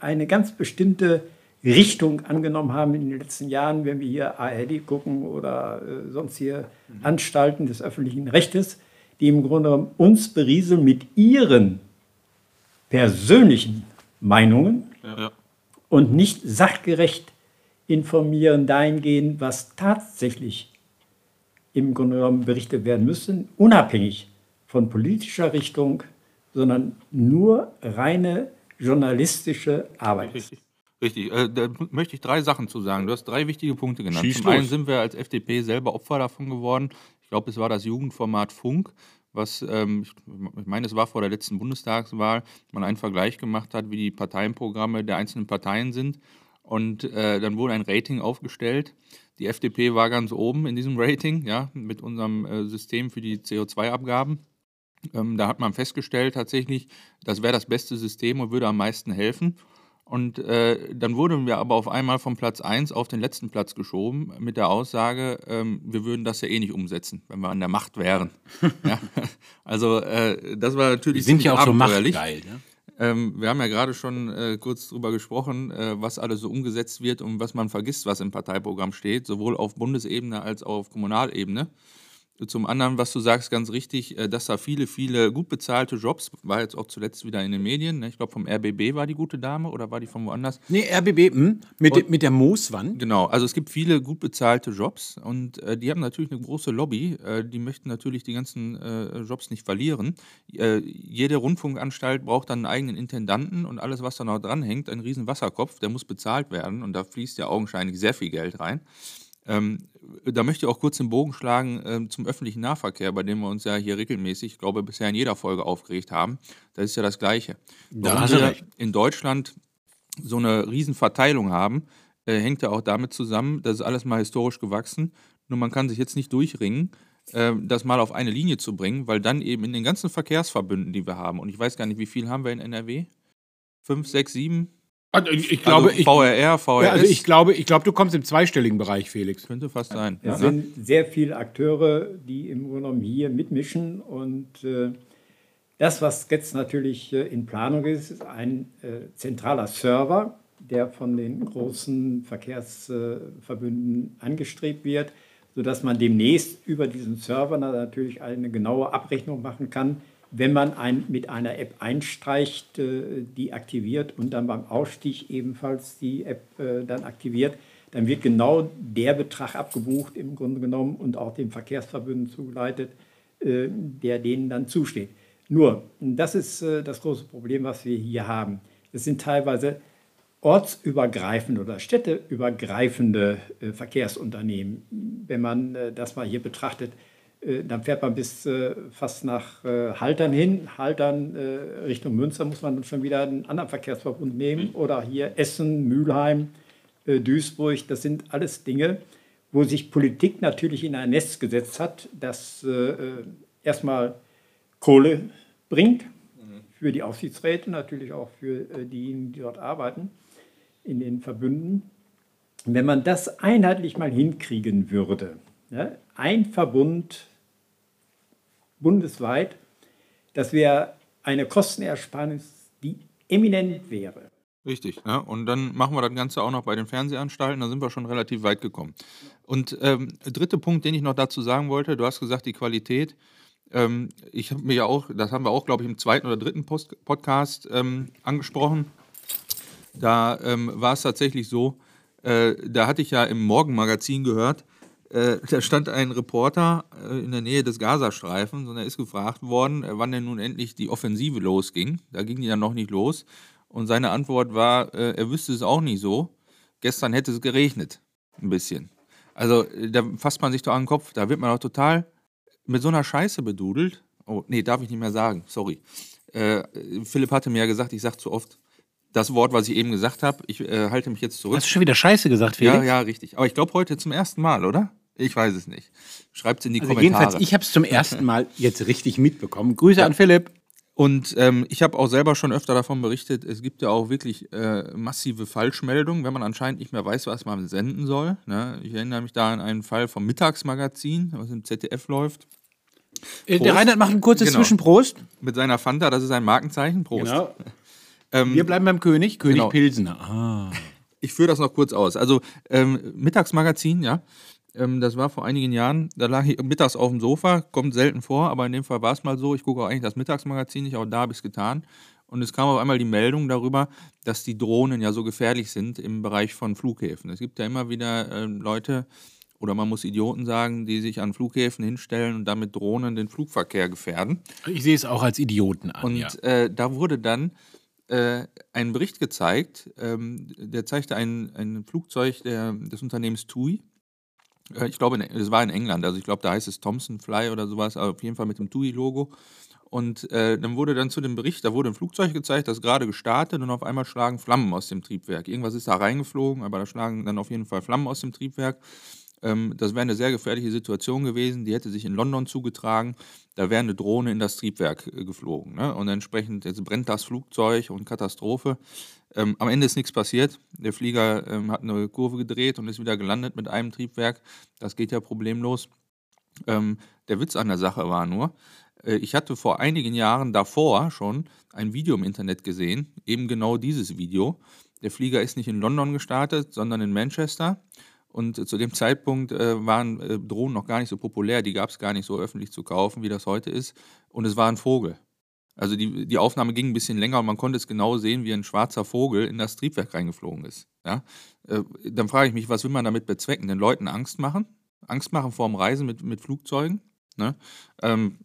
eine ganz bestimmte Richtung angenommen haben in den letzten Jahren, wenn wir hier ARD gucken oder äh, sonst hier mhm. Anstalten des öffentlichen Rechtes, die im Grunde genommen uns berieseln mit ihren persönlichen Meinungen ja. und nicht sachgerecht informieren dahingehend, was tatsächlich im Grunde genommen berichtet werden müsste, unabhängig von politischer Richtung, sondern nur reine journalistische Arbeit. Richtig. Richtig, äh, da möchte ich drei Sachen zu sagen. Du hast drei wichtige Punkte genannt. Schieß Zum los. einen sind wir als FDP selber Opfer davon geworden. Ich glaube, es war das Jugendformat Funk, was, ähm, ich meine, es war vor der letzten Bundestagswahl, man einen Vergleich gemacht hat, wie die Parteienprogramme der einzelnen Parteien sind. Und äh, dann wurde ein Rating aufgestellt. Die FDP war ganz oben in diesem Rating, ja, mit unserem äh, System für die CO2-Abgaben. Ähm, da hat man festgestellt, tatsächlich, das wäre das beste System und würde am meisten helfen. Und äh, dann wurden wir aber auf einmal vom Platz 1 auf den letzten Platz geschoben mit der Aussage, ähm, wir würden das ja eh nicht umsetzen, wenn wir an der Macht wären. [laughs] ja? Also äh, das war natürlich Wir sind ja auch so machtgeil. Ne? Ähm, wir haben ja gerade schon äh, kurz darüber gesprochen, äh, was alles so umgesetzt wird und was man vergisst, was im Parteiprogramm steht, sowohl auf Bundesebene als auch auf Kommunalebene. Zum anderen, was du sagst, ganz richtig, äh, dass da viele, viele gut bezahlte Jobs, war jetzt auch zuletzt wieder in den Medien. Ne? Ich glaube, vom RBB war die gute Dame oder war die von woanders? Nee, RBB, hm, mit, und, mit der Mooswand. Genau, also es gibt viele gut bezahlte Jobs und äh, die haben natürlich eine große Lobby. Äh, die möchten natürlich die ganzen äh, Jobs nicht verlieren. Äh, jede Rundfunkanstalt braucht dann einen eigenen Intendanten und alles, was da noch dranhängt, ein riesen Wasserkopf, der muss bezahlt werden und da fließt ja augenscheinlich sehr viel Geld rein. Ähm, da möchte ich auch kurz den Bogen schlagen äh, zum öffentlichen Nahverkehr, bei dem wir uns ja hier regelmäßig, ich glaube, bisher in jeder Folge aufgeregt haben. Das ist ja das Gleiche. Da wir recht. in Deutschland so eine Riesenverteilung haben, äh, hängt ja auch damit zusammen, das ist alles mal historisch gewachsen. Nur man kann sich jetzt nicht durchringen, äh, das mal auf eine Linie zu bringen, weil dann eben in den ganzen Verkehrsverbünden, die wir haben, und ich weiß gar nicht, wie viel haben wir in NRW? Fünf, sechs, sieben? Also ich, glaube, also VRR, VRS. Ja, also ich glaube, ich glaube, du kommst im zweistelligen Bereich, Felix. Könnte fast sein. Es ja. sind sehr viele Akteure, die im Grunde genommen hier mitmischen und äh, das, was jetzt natürlich äh, in Planung ist, ist ein äh, zentraler Server, der von den großen Verkehrsverbünden angestrebt wird, sodass man demnächst über diesen Server natürlich eine genaue Abrechnung machen kann, wenn man ein, mit einer App einstreicht, äh, die aktiviert und dann beim Ausstieg ebenfalls die App äh, dann aktiviert, dann wird genau der Betrag abgebucht im Grunde genommen und auch den Verkehrsverbünden zugeleitet, äh, der denen dann zusteht. Nur, das ist das große Problem, was wir hier haben. Es sind teilweise ortsübergreifende oder städteübergreifende Verkehrsunternehmen. Wenn man das mal hier betrachtet, dann fährt man bis äh, fast nach äh, Haltern hin. Haltern Richtung Münster muss man dann schon wieder einen anderen Verkehrsverbund nehmen. Mhm. Oder hier Essen, Mülheim, Duisburg. Das sind alles Dinge, wo sich Politik natürlich in ein Nest gesetzt hat, das erstmal Kohle bringt mhm. für die Aufsichtsräte, natürlich auch für diejenigen, die dort arbeiten, in den Verbünden. wenn man das einheitlich mal hinkriegen würde, ja, ein Verbund bundesweit, das wäre eine Kostenersparnis, die eminent wäre. Richtig, ja. Und dann machen wir das Ganze auch noch bei den Fernsehanstalten, da sind wir schon relativ weit gekommen. Und ähm, dritter Punkt, den ich noch dazu sagen wollte, du hast gesagt, die Qualität. Ähm, ich habe mir ja auch, das haben wir auch, glaube ich, im zweiten oder dritten Post Podcast ähm, angesprochen. Da ähm, war es tatsächlich so, äh, da hatte ich ja im Morgenmagazin gehört, äh, [laughs] da stand ein Reporter äh, in der Nähe des Gazastreifens und er ist gefragt worden, äh, wann denn nun endlich die Offensive losging. Da ging die dann noch nicht los. Und seine Antwort war, äh, er wüsste es auch nicht so. Gestern hätte es geregnet. Ein bisschen. Also äh, da fasst man sich doch an den Kopf. Da wird man doch total mit so einer Scheiße bedudelt. Oh, nee, darf ich nicht mehr sagen. Sorry. Äh, Philipp hatte mir ja gesagt, ich sage zu oft das Wort, was ich eben gesagt habe. Ich äh, halte mich jetzt zurück. Hast du schon wieder Scheiße gesagt, Felix? Ja, ja, richtig. Aber ich glaube heute zum ersten Mal, oder? Ich weiß es nicht. Schreibt es in die Also Kommentare. jedenfalls, ich habe es zum ersten Mal jetzt richtig mitbekommen. Grüße an Philipp. Und ähm, ich habe auch selber schon öfter davon berichtet, es gibt ja auch wirklich äh, massive Falschmeldungen, wenn man anscheinend nicht mehr weiß, was man senden soll. Ne? Ich erinnere mich da an einen Fall vom Mittagsmagazin, was im ZDF läuft, Äh, Prost. Der Reinhard macht ein kurzes Genau. Zwischenprost. mit seiner Fanta, das ist ein Markenzeichen. Prost. Genau. Ähm, Wir bleiben beim König, König Genau. Pilsener. Ah. Ich führe das noch kurz aus. Also ähm, Mittagsmagazin, ja. Ähm, das war vor einigen Jahren. Da lag ich mittags auf dem Sofa, kommt selten vor, aber in dem Fall war es mal so. Ich gucke auch eigentlich das Mittagsmagazin nicht, aber da habe ich es getan. Und es kam auf einmal die Meldung darüber, dass die Drohnen ja so gefährlich sind im Bereich von Flughäfen. Es gibt ja immer wieder ähm, Leute, oder man muss Idioten sagen, die sich an Flughäfen hinstellen und damit Drohnen den Flugverkehr gefährden. Ich sehe es auch als Idioten an. Und ja. äh, da wurde dann äh, ein Bericht gezeigt, ähm, der zeigte ein, ein Flugzeug der, des Unternehmens TUI. Äh, ich glaube, in- es war in England, also ich glaube, da heißt es Thomson Fly oder sowas, aber auf jeden Fall mit dem TUI-Logo. Und äh, dann wurde dann zu dem Bericht, da wurde ein Flugzeug gezeigt, das gerade gestartet und auf einmal schlagen Flammen aus dem Triebwerk. Irgendwas ist da reingeflogen, aber da schlagen dann auf jeden Fall Flammen aus dem Triebwerk. Ähm, das wäre eine sehr gefährliche Situation gewesen. Die hätte sich in London zugetragen. Da wäre eine Drohne in das Triebwerk äh, geflogen. Ne? Und entsprechend jetzt brennt das Flugzeug und Katastrophe. Ähm, am Ende ist nichts passiert. Der Flieger ähm, hat eine Kurve gedreht und ist wieder gelandet mit einem Triebwerk. Das geht ja problemlos. Ähm, der Witz an der Sache war nur, äh, ich hatte vor einigen Jahren davor schon ein Video im Internet gesehen, eben genau dieses Video. Der Flieger ist nicht in London gestartet, sondern in Manchester. Und zu dem Zeitpunkt äh, waren äh, Drohnen noch gar nicht so populär, die gab es gar nicht so öffentlich zu kaufen, wie das heute ist. Und es war ein Vogel. Also die, die Aufnahme ging ein bisschen länger und man konnte es genau sehen, wie ein schwarzer Vogel in das Triebwerk reingeflogen ist. Ja? Äh, dann frage ich mich, was will man damit bezwecken? Den Leuten Angst machen? Angst machen vor dem Reisen mit, mit Flugzeugen? Ne? Ähm,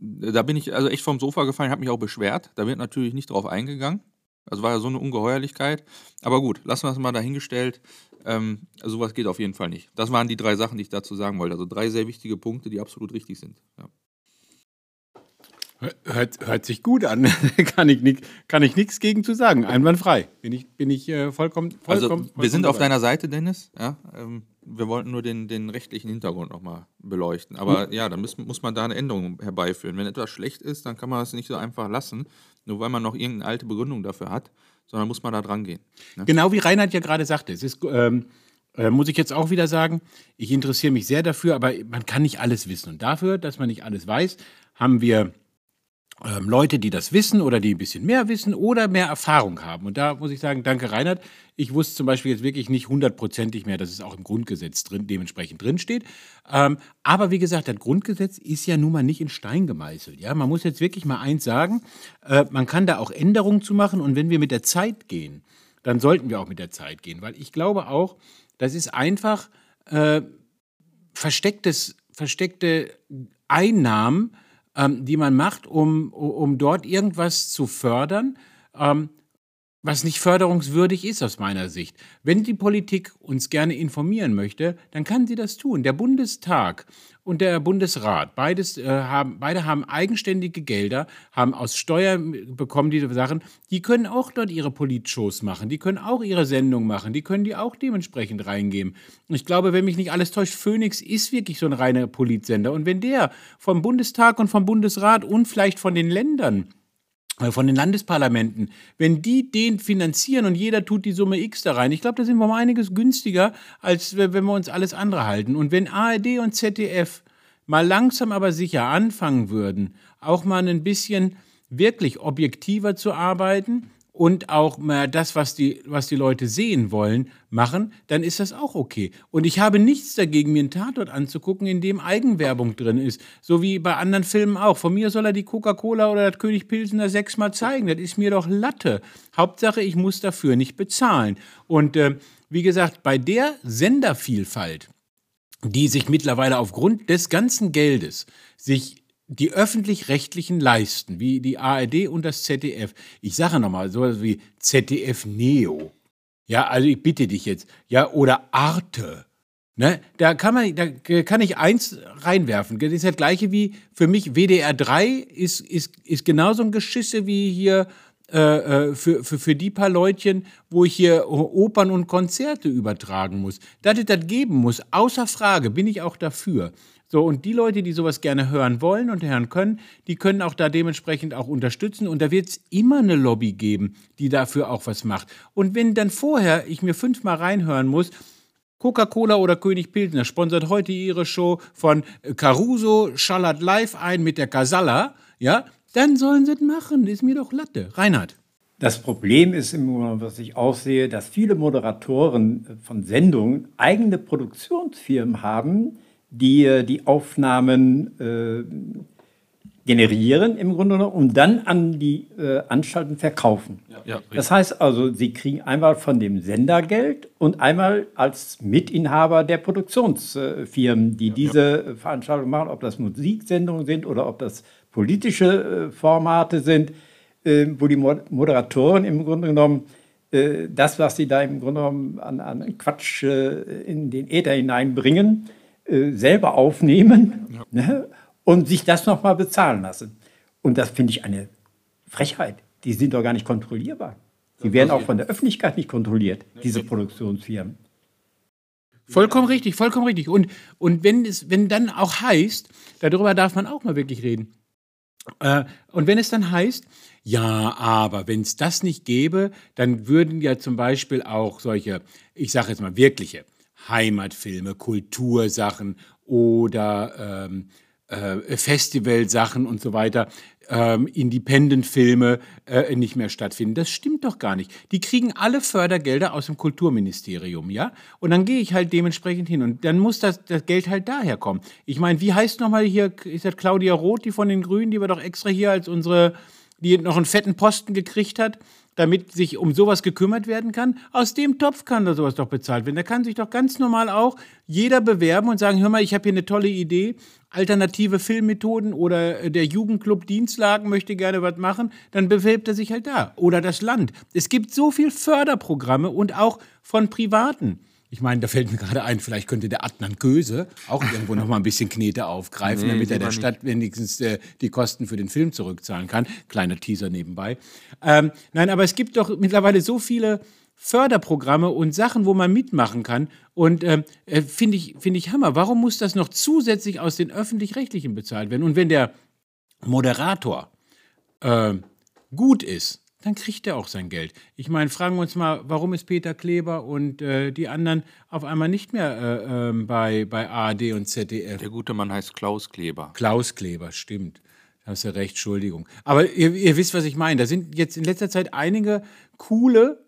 da bin ich also echt vom Sofa gefallen, habe mich auch beschwert. Da wird natürlich nicht drauf eingegangen. Also war ja so eine Ungeheuerlichkeit. Aber gut, lassen wir es mal dahingestellt. Ähm, sowas geht auf jeden Fall nicht. Das waren die drei Sachen, die ich dazu sagen wollte. Also drei sehr wichtige Punkte, die absolut richtig sind. Ja. Hört, hört sich gut an. [laughs] kann ich nichts kann ich nix gegen zu sagen. Einwandfrei. Bin ich, bin ich äh, vollkommen, Also vollkommen. wir vollkommen sind auf dabei. deiner Seite, Dennis. Ja, ähm, wir wollten nur den, den rechtlichen Hintergrund nochmal beleuchten. Aber ja, dann muss, muss man da eine Änderung herbeiführen. Wenn etwas schlecht ist, dann kann man das nicht so einfach lassen, nur weil man noch irgendeine alte Begründung dafür hat, sondern muss man da dran gehen. Ne? Genau wie Reinhard ja gerade sagte. Es ist, ähm, äh, muss ich jetzt auch wieder sagen, ich interessiere mich sehr dafür, aber man kann nicht alles wissen. Und dafür, dass man nicht alles weiß, haben wir ähm, Leute, die das wissen oder die ein bisschen mehr wissen oder mehr Erfahrung haben. Und da muss ich sagen, danke Reinhard. Ich wusste zum Beispiel jetzt wirklich nicht hundertprozentig mehr, dass es auch im Grundgesetz drin, dementsprechend drinsteht. Ähm, aber wie gesagt, das Grundgesetz ist ja nun mal nicht in Stein gemeißelt. Ja? Man muss jetzt wirklich mal eins sagen, äh, man kann da auch Änderungen zu machen und wenn wir mit der Zeit gehen, dann sollten wir auch mit der Zeit gehen, weil ich glaube auch, das ist einfach äh, verstecktes, versteckte Einnahmen, ähm, die man macht, um, um dort irgendwas zu fördern, ähm, was nicht förderungswürdig ist aus meiner Sicht. Wenn die Politik uns gerne informieren möchte, dann kann sie das tun. Der Bundestag und der Bundesrat, beides, äh, haben, beide haben eigenständige Gelder, haben aus Steuern bekommen diese Sachen. Die können auch dort ihre Politshows machen, die können auch ihre Sendung machen, die können die auch dementsprechend reingeben. Ich glaube, wenn mich nicht alles täuscht, Phoenix ist wirklich so ein reiner Politsender. Und wenn der vom Bundestag und vom Bundesrat und vielleicht von den Ländern äh, von den Landesparlamenten, wenn die den finanzieren und jeder tut die Summe X da rein, ich glaube, da sind wir um einiges günstiger, als wenn wir uns alles andere halten. Und wenn ARD und ZDF mal langsam aber sicher anfangen würden, auch mal ein bisschen wirklich objektiver zu arbeiten und auch mal das, was die, was die Leute sehen wollen, machen, dann ist das auch okay. Und ich habe nichts dagegen, mir einen Tatort anzugucken, in dem Eigenwerbung drin ist. So wie bei anderen Filmen auch. Von mir soll er die Coca-Cola oder das König Pilsener sechsmal zeigen. Das ist mir doch Latte. Hauptsache, ich muss dafür nicht bezahlen. Und äh, wie gesagt, bei der Sendervielfalt, die sich mittlerweile aufgrund des ganzen Geldes sich die öffentlich-rechtlichen leisten, wie die ARD und das ZDF. Ich sage nochmal, sowas wie ZDF Neo. Ja, also ich bitte dich jetzt. Ja, oder Arte. Ne? Da, kann man, da kann ich eins reinwerfen. Das ist das gleiche wie für mich WDR 3 ist, ist, ist genauso ein Geschisse wie hier äh, äh, für, für, für die paar Leutchen, wo ich hier Opern und Konzerte übertragen muss. Dass es das geben muss, außer Frage, bin ich auch dafür. So, und die Leute, die sowas gerne hören wollen und hören können, die können auch da dementsprechend auch unterstützen. Und da wird es immer eine Lobby geben, die dafür auch was macht. Und wenn dann vorher ich mir fünfmal reinhören muss, Coca-Cola oder König Pilsner sponsert heute ihre Show von Caruso, schallert live ein mit der Casalla, ja, dann sollen sie es machen. Ist mir doch Latte. Reinhard. Das Problem ist immer, was ich auch sehe, dass viele Moderatoren von Sendungen eigene Produktionsfirmen haben, die äh, die Aufnahmen äh, generieren im Grunde genommen und dann an die äh, Anstalten verkaufen. Ja, das heißt also, sie kriegen einmal von dem Sender Geld und einmal als Mitinhaber der Produktionsfirmen, die ja, diese ja. Veranstaltungen machen, ob das Musiksendungen sind oder ob das politische äh, Formate sind, äh, wo die Moderatoren im Grunde genommen äh, das, was sie da im Grunde genommen an, an Quatsch in den Äther hineinbringen, äh, selber aufnehmen ja. ne, und sich das nochmal bezahlen lassen. Und das finde ich eine Frechheit. Die sind doch gar nicht kontrollierbar. Die werden auch von der Öffentlichkeit nicht kontrolliert, diese Produktionsfirmen. Vollkommen richtig, vollkommen richtig. Und, und wenn es wenn dann auch heißt, darüber darf man auch mal wirklich reden. Äh, und wenn es dann heißt, ja, aber wenn es das nicht gäbe, dann würden ja zum Beispiel auch solche, ich sage jetzt mal wirkliche, Heimatfilme, Kultursachen oder ähm, äh, Festivalsachen und so weiter, ähm, Independent-Filme äh, nicht mehr stattfinden. Das stimmt doch gar nicht. Die kriegen alle Fördergelder aus dem Kulturministerium, ja? Und dann gehe ich halt dementsprechend hin und dann muss das, das Geld halt daher kommen. Ich meine, wie heißt nochmal hier, ist das Claudia Roth, die von den Grünen, die wir doch extra hier als unsere, die noch einen fetten Posten gekriegt hat? Damit sich um sowas gekümmert werden kann. Aus dem Topf kann da sowas doch bezahlt werden. Da kann sich doch ganz normal auch jeder bewerben und sagen, hör mal, ich habe hier eine tolle Idee, alternative Filmmethoden oder äh, der Jugendclub Dienstlagen möchte gerne was machen, dann bewirbt er sich halt da. Oder das Land. Es gibt so viel Förderprogramme und auch von Privaten. Ich meine, da fällt mir gerade ein, vielleicht könnte der Adnan Köse auch irgendwo noch mal ein bisschen Knete aufgreifen, [laughs] nee, damit er der Stadt wenigstens äh, die Kosten für den Film zurückzahlen kann. Kleiner Teaser nebenbei. Ähm, nein, aber es gibt doch mittlerweile so viele Förderprogramme und Sachen, wo man mitmachen kann. Und ähm, äh, finde ich, find ich Hammer. Warum muss das noch zusätzlich aus den öffentlich-rechtlichen bezahlt werden? Und wenn der Moderator äh, gut ist, dann kriegt er auch sein Geld. Ich meine, fragen wir uns mal, warum ist Peter Kleber und äh, die anderen auf einmal nicht mehr äh, äh, bei, bei ARD und ZDF? Der gute Mann heißt Klaus Kleber. Klaus Kleber, stimmt. Da hast du recht, Entschuldigung. Aber ihr, ihr wisst, was ich meine. Da sind jetzt in letzter Zeit einige coole,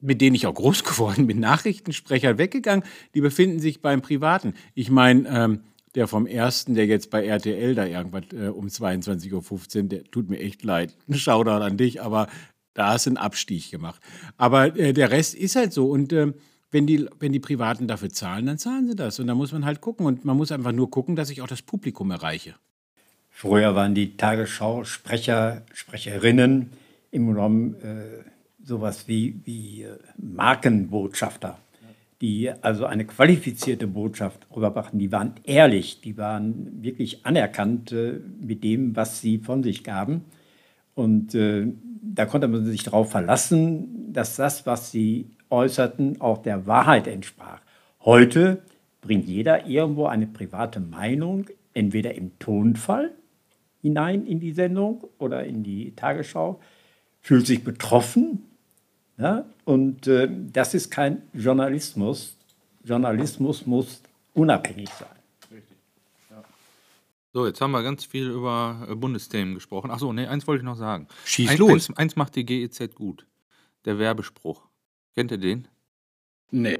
mit denen ich auch groß [laughs] geworden bin, Nachrichtensprecher weggegangen. Die befinden sich beim Privaten. Ich meine, ähm, der vom ersten, der jetzt bei RTL da irgendwas äh, um 22.15 Uhr, der tut mir echt leid. Ein Shoutout an dich, aber da du einen Abstieg gemacht. Aber äh, der Rest ist halt so. Und äh, wenn, die, wenn die Privaten dafür zahlen, dann zahlen sie das. Und da muss man halt gucken. Und man muss einfach nur gucken, dass ich auch das Publikum erreiche. Früher waren die Tagesschau-Sprecher, Sprecherinnen im Genommen äh, sowas wie, wie äh, Markenbotschafter, die also eine qualifizierte Botschaft rüberbrachten. Die waren ehrlich, die waren wirklich anerkannt äh, mit dem, was sie von sich gaben. Und äh, da konnte man sich darauf verlassen, dass das, was sie äußerten, auch der Wahrheit entsprach. Heute bringt jeder irgendwo eine private Meinung, entweder im Tonfall hinein in die Sendung oder in die Tagesschau, fühlt sich betroffen. Ja? Und äh, das ist kein Journalismus. Journalismus muss unabhängig sein. So, jetzt haben wir ganz viel über äh, Bundesthemen gesprochen. Achso, nee, eins wollte ich noch sagen. Schieß Ein, los. Eins, eins macht die GEZ gut. Der Werbespruch. Kennt ihr den? Nee.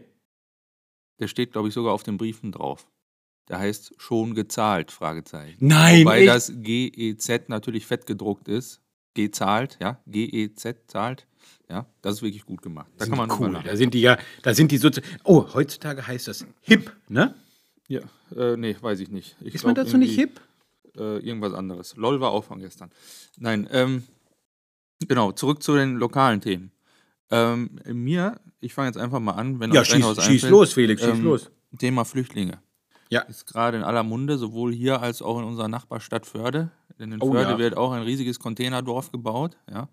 Der steht, glaube ich, sogar auf den Briefen drauf. Der heißt schon gezahlt, Fragezeichen. Nein, echt? das GEZ natürlich fett gedruckt ist. Gezahlt, ja. GEZ zahlt. Ja, das ist wirklich gut gemacht. Da Sind kann man cool. Da sind die ja, da sind die so. Oh, heutzutage heißt das hip, ne? Ja, äh, nee, weiß ich nicht. Ich Ist man dazu nicht hip? Äh, irgendwas anderes. LOL war auch von gestern. Nein, ähm, genau, zurück zu den lokalen Themen. Ähm, mir, ich fange jetzt einfach mal an, wenn Ja, schieß, schieß einfällt. los, Felix, schieß Ähm, los. Thema Flüchtlinge. Ja. Ist gerade in aller Munde, sowohl hier als auch in unserer Nachbarstadt Förde. Denn in Oh, Förde ja. wird auch ein riesiges Containerdorf gebaut, ja.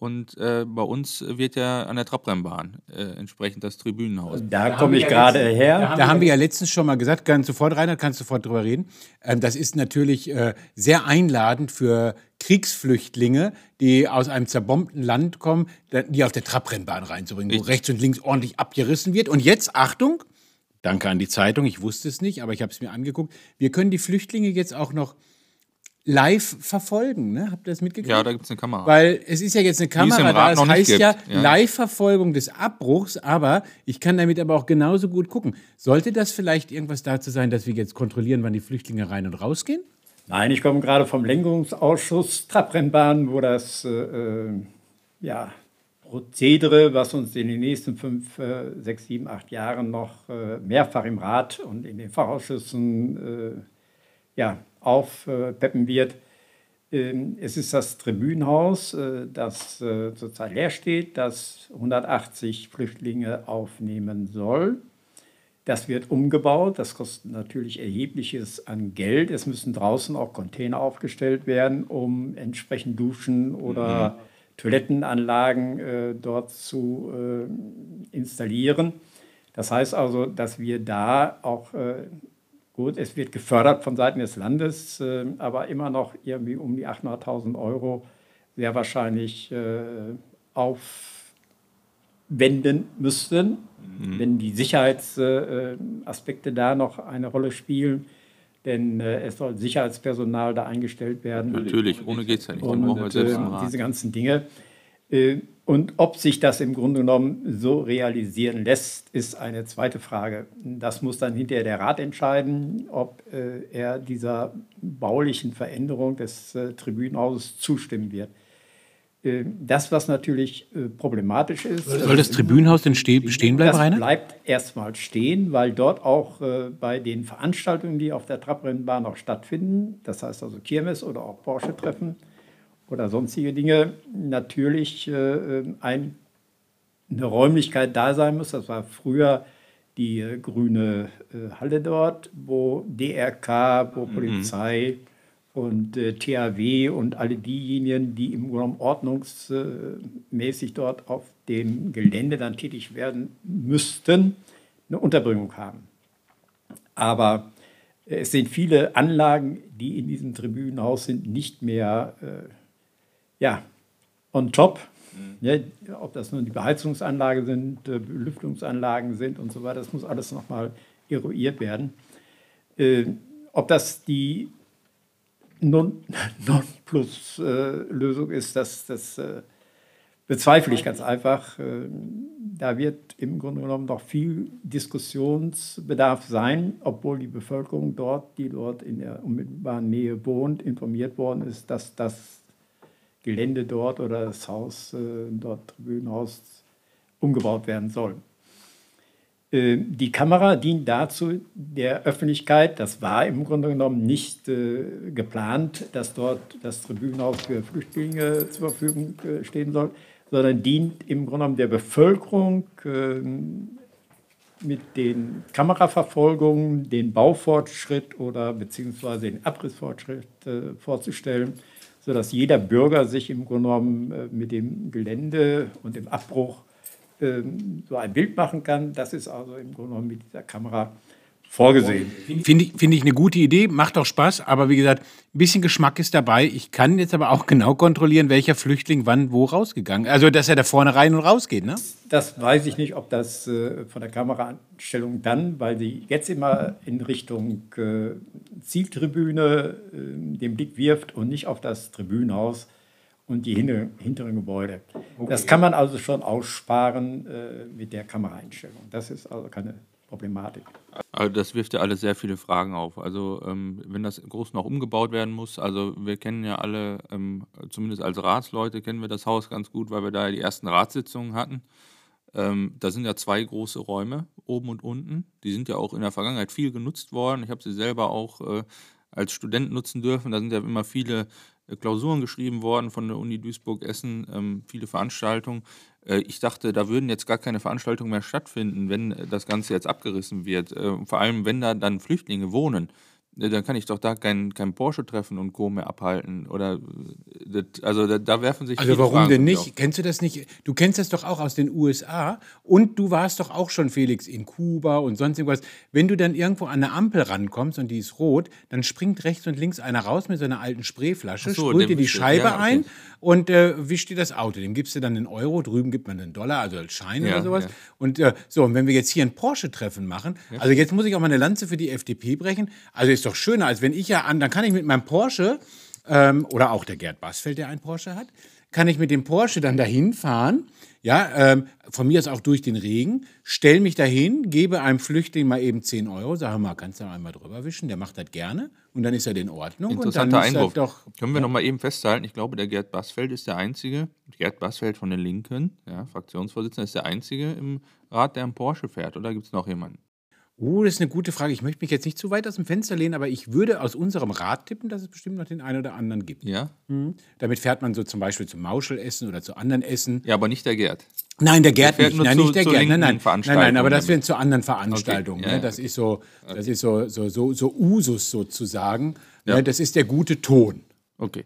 Und äh, bei uns wird ja an der Trabrennbahn äh, entsprechend das Tribünenhaus. Da komme ich gerade her. Da haben wir ja letztens schon mal gesagt, ganz sofort, Reinhard, kannst du sofort drüber reden. Ähm, das ist natürlich äh, sehr einladend für Kriegsflüchtlinge, die aus einem zerbombten Land kommen, da- die auf der Trabrennbahn reinzubringen, wo Richtig. rechts und links ordentlich abgerissen wird. Und jetzt, Achtung, danke an die Zeitung, ich wusste es nicht, aber ich habe es mir angeguckt, wir können die Flüchtlinge jetzt auch noch live verfolgen. Ne? Habt ihr das mitgekriegt? Ja, da gibt es eine Kamera. Weil es ist ja jetzt eine Kamera da, es heißt ja, ja. Live-Verfolgung des Abbruchs, aber ich kann damit aber auch genauso gut gucken. Sollte das vielleicht irgendwas dazu sein, dass wir jetzt kontrollieren, wann die Flüchtlinge rein und rausgehen? Nein, ich komme gerade vom Lenkungsausschuss Trabrennbahn, wo das äh, äh, ja, Prozedere, was uns in den nächsten fünf, äh, sechs, sieben, acht Jahren noch äh, mehrfach im Rat und in den Fachausschüssen äh, ja, aufpeppen wird. Ähm, Es ist das Tribünenhaus, äh, das äh, zurzeit leer steht, das 180 Flüchtlinge aufnehmen soll. Das wird umgebaut. Das kostet natürlich erhebliches an Geld. Es müssen draußen auch Container aufgestellt werden, um entsprechend Duschen oder Toilettenanlagen äh, dort zu äh, installieren. Das heißt also, dass wir da auch, äh, gut, es wird gefördert von Seiten des Landes, äh, aber immer noch irgendwie um die 800.000 Euro sehr wahrscheinlich äh, aufwenden müssten, wenn die Sicherheitsaspekte da noch eine Rolle spielen. Denn äh, es soll Sicherheitspersonal da eingestellt werden. Natürlich, ohne geht es ja nicht. Dann Und selbst äh, diese ganzen Dinge. Äh, und ob sich das im Grunde genommen so realisieren lässt, ist eine zweite Frage. Das muss dann hinterher der Rat entscheiden, ob äh, er dieser baulichen Veränderung des äh, Tribünenhauses zustimmen wird. Das, was natürlich problematisch ist. Soll das Tribünenhaus denn ste stehen bleiben, Das Rainer? bleibt erstmal stehen, weil dort auch bei den Veranstaltungen, die auf der Trabrennbahn auch stattfinden, das heißt also Kirmes oder auch Porsche-Treffen oder sonstige Dinge, natürlich äh, ein, eine Räumlichkeit da sein muss. Das war früher die äh, grüne äh, Halle dort, wo DRK, wo Polizei und äh, THW und alle diejenigen, die im Grunde ordnungsmäßig dort auf dem Gelände dann tätig werden müssten, eine Unterbringung haben. Aber äh, es sind viele Anlagen, die in diesem Tribünenhaus sind, nicht mehr äh, ja, on top. Ja, ob das nun die Beheizungsanlage sind, äh, Belüftungsanlagen sind und so weiter, das muss alles nochmal eruiert werden. Äh, ob das die Non- [laughs] Non-Plus-Lösung ist, das, das äh, bezweifle ich ganz einfach. Äh, Da wird im Grunde genommen noch viel Diskussionsbedarf sein, obwohl die Bevölkerung dort, die dort in der unmittelbaren Nähe wohnt, informiert worden ist, dass das Gelände dort oder das Haus, äh, dort Tribünenhaus, umgebaut werden soll. Äh, Die Kamera dient dazu, der Öffentlichkeit, das war im Grunde genommen nicht äh, geplant, dass dort das Tribünenhaus für Flüchtlinge zur Verfügung stehen soll, sondern dient im Grunde genommen der Bevölkerung mit den Kameraverfolgungen, den Baufortschritt oder beziehungsweise den Abrissfortschritt vorzustellen, sodass jeder Bürger sich im Grunde genommen äh, mit dem Gelände und dem Abbruch ähm, so ein Bild machen kann. Das ist also im Grunde genommen mit dieser Kamera vorgesehen. Finde ich, find ich eine gute Idee, macht auch Spaß, aber wie gesagt, ein bisschen Geschmack ist dabei. Ich kann jetzt aber auch [laughs] genau kontrollieren, welcher Flüchtling wann wo rausgegangen ist. Also, dass er da vorne rein und raus geht, ne? Das weiß ich nicht, ob das äh, von der Kameraeinstellung dann, weil sie jetzt immer in Richtung äh, Zieltribüne äh, den Blick wirft und nicht auf das Tribünenhaus und die hinter, hinteren Gebäude. Das kann man also schon aussparen äh, mit der Kameraeinstellung. Das ist also keine Problematik. Also das wirft ja alles sehr viele Fragen auf. Also ähm, wenn das groß noch umgebaut werden muss, also wir kennen ja alle, ähm, zumindest als Ratsleute kennen wir das Haus ganz gut, weil wir da die ersten Ratssitzungen hatten. Ähm, da sind ja zwei große Räume, oben und unten. Die sind ja auch in der Vergangenheit viel genutzt worden. Ich habe sie selber auch äh, als Student nutzen dürfen. Da sind ja immer viele äh, Klausuren geschrieben worden von der Uni Duisburg-Essen, ähm, viele Veranstaltungen. Äh, ich dachte, da würden jetzt gar keine Veranstaltungen mehr stattfinden, wenn das Ganze jetzt abgerissen wird. Äh, vor allem, wenn da dann Flüchtlinge wohnen dann kann ich doch da kein, kein Porsche treffen und Co. mehr abhalten. Oder das, also da, da, werfen sich Also warum Fragen denn nicht? Kennst du das nicht? Du kennst das doch auch aus den USA und du warst doch auch schon, Felix, in Kuba und sonst irgendwas. Wenn du dann irgendwo an eine Ampel rankommst und die ist rot, dann springt rechts und links einer raus mit so einer alten Sprayflasche, so, sprüht dir die Scheibe ja, okay. ein und äh, wischt dir das Auto. Dem gibst du dann einen Euro, drüben gibt man einen Dollar, also als Schein ja, oder sowas. Ja. Und äh, so, und wenn wir jetzt hier ein Porsche-Treffen machen, also jetzt muss ich auch mal eine Lanze für die FDP brechen. Also ist doch schöner, als wenn ich ja an, dann kann ich mit meinem Porsche ähm, oder auch der Gerd Bassfeld, der einen Porsche hat, kann ich mit dem Porsche dann dahin fahren, ja, ähm, von mir aus auch durch den Regen, stell mich dahin, gebe einem Flüchtling mal eben 10 Euro, sage mal, kannst du einmal drüber wischen, der macht das gerne und dann ist er in Ordnung. Interessanter Einwurf. Doch, Können wir ja. noch mal eben festhalten, ich glaube, der Gerd Bassfeld ist der Einzige, Gerd Bassfeld von den Linken, ja, Fraktionsvorsitzender, ist der Einzige im Rat, der einen Porsche fährt, oder gibt es noch jemanden? Oh, das ist eine gute Frage. Ich möchte mich jetzt nicht zu weit aus dem Fenster lehnen, aber ich würde aus unserem Rat tippen, dass es bestimmt noch den einen oder anderen gibt. Ja. Mhm. Damit fährt man so zum Beispiel zum Mauschelessen oder zu anderen Essen. Ja, aber nicht der Gerd. Nein, der Gerd der nicht. Nein, zu, nicht der Gerd. Nein, nein. nein, nein, aber das wären zu anderen Veranstaltungen. Okay. Ja, ne? Das ist so, das okay. ist so, so, so, so Usus sozusagen. Ja. Ne? Das ist der gute Ton. Okay.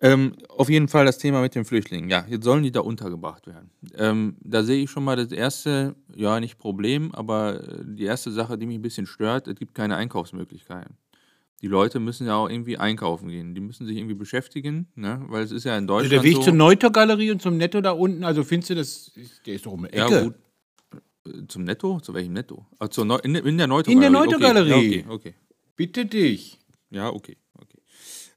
Ähm, auf jeden Fall das Thema mit den Flüchtlingen. Ja, jetzt sollen die da untergebracht werden. Ähm, da sehe ich schon mal das erste, ja, nicht Problem, aber äh, die erste Sache, die mich ein bisschen stört, es gibt keine Einkaufsmöglichkeiten. Die Leute müssen ja auch irgendwie einkaufen gehen. Die müssen sich irgendwie beschäftigen, ne? weil es ist ja in Deutschland. Also der Weg so, zur Neuter-Galerie und zum Netto da unten, also findest du das, der ist doch um die Ecke. Ja, gut. Äh, zum Netto? Zu welchem Netto? Zur Neu in, in der Neuter-Galerie. In der Neuter-Galerie. Okay. okay, okay. Bitte dich. Ja, okay, okay.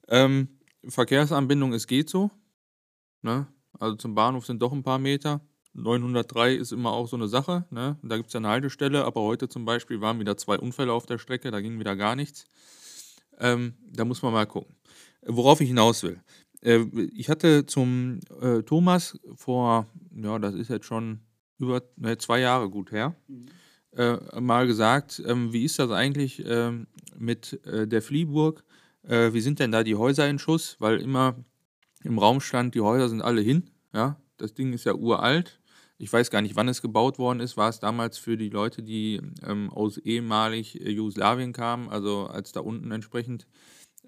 Ähm, Verkehrsanbindung, es geht so. Ne? Also zum Bahnhof sind doch ein paar Meter. 903 ist immer auch so eine Sache. Ne? Da gibt es ja eine Haltestelle, aber heute zum Beispiel waren wieder zwei Unfälle auf der Strecke, da ging wieder gar nichts. Ähm, da muss man mal gucken. Worauf ich hinaus will. Äh, ich hatte zum äh, Thomas vor, ja, das ist jetzt schon über ne, zwei Jahre gut her, mhm. äh, mal gesagt, ähm, wie ist das eigentlich ähm, mit äh, der Fliehburg? Äh, wie sind denn da die Häuser in Schuss? Weil immer im Raum stand, die Häuser sind alle hin. Ja, das Ding ist ja uralt. Ich weiß gar nicht, wann es gebaut worden ist. War es damals für die Leute, die ähm, aus ehemalig äh, Jugoslawien kamen, also als da unten entsprechend.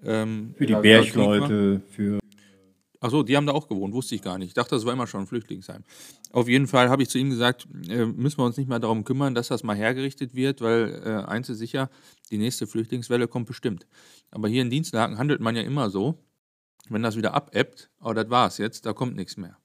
Ähm, für die Bergleute, für Achso, die haben da auch gewohnt, wusste ich gar nicht. Ich dachte, das war immer schon ein Flüchtlingsheim. Auf jeden Fall habe ich zu ihm gesagt, äh, müssen wir uns nicht mehr darum kümmern, dass das mal hergerichtet wird, weil äh, eins ist sicher, die nächste Flüchtlingswelle kommt bestimmt. Aber hier in Dienstlagen handelt man ja immer so, wenn das wieder abebbt, oh, das war's jetzt, da kommt nichts mehr.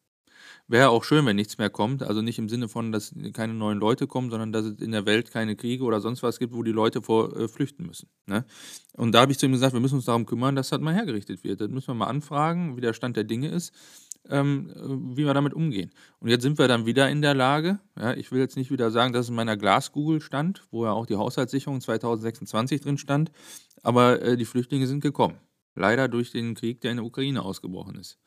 Wäre auch schön, wenn nichts mehr kommt. Also nicht im Sinne von, dass keine neuen Leute kommen, sondern dass es in der Welt keine Kriege oder sonst was gibt, wo die Leute vor äh, flüchten müssen. Ne? Und da habe ich zu ihm gesagt, wir müssen uns darum kümmern, dass das mal hergerichtet wird. Das müssen wir mal anfragen, wie der Stand der Dinge ist, ähm, wie wir damit umgehen. Und jetzt sind wir dann wieder in der Lage, ja, ich will jetzt nicht wieder sagen, dass es in meiner Glaskugel stand, wo ja auch die Haushaltssicherung 2026 drin stand, aber äh, die Flüchtlinge sind gekommen. Leider durch den Krieg, der in der Ukraine ausgebrochen ist.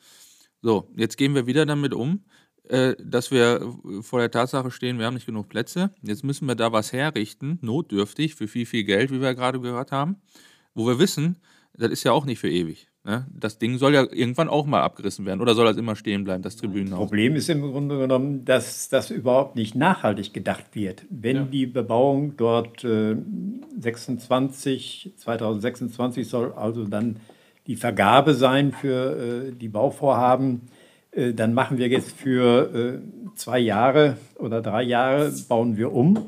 So, jetzt gehen wir wieder damit um, äh, dass wir vor der Tatsache stehen, wir haben nicht genug Plätze. Jetzt müssen wir da was herrichten, notdürftig, für viel, viel Geld, wie wir gerade gehört haben, wo wir wissen, das ist ja auch nicht für ewig. Ne? Das Ding soll ja irgendwann auch mal abgerissen werden oder soll das immer stehen bleiben, das Tribünenhaus? Das Problem ist im Grunde genommen, dass das überhaupt nicht nachhaltig gedacht wird. Wenn ja. die Bebauung dort äh, 26, 2026 soll also dann die Vergabe sein für äh, die Bauvorhaben. Äh, dann machen wir jetzt für äh, zwei Jahre oder drei Jahre, bauen wir um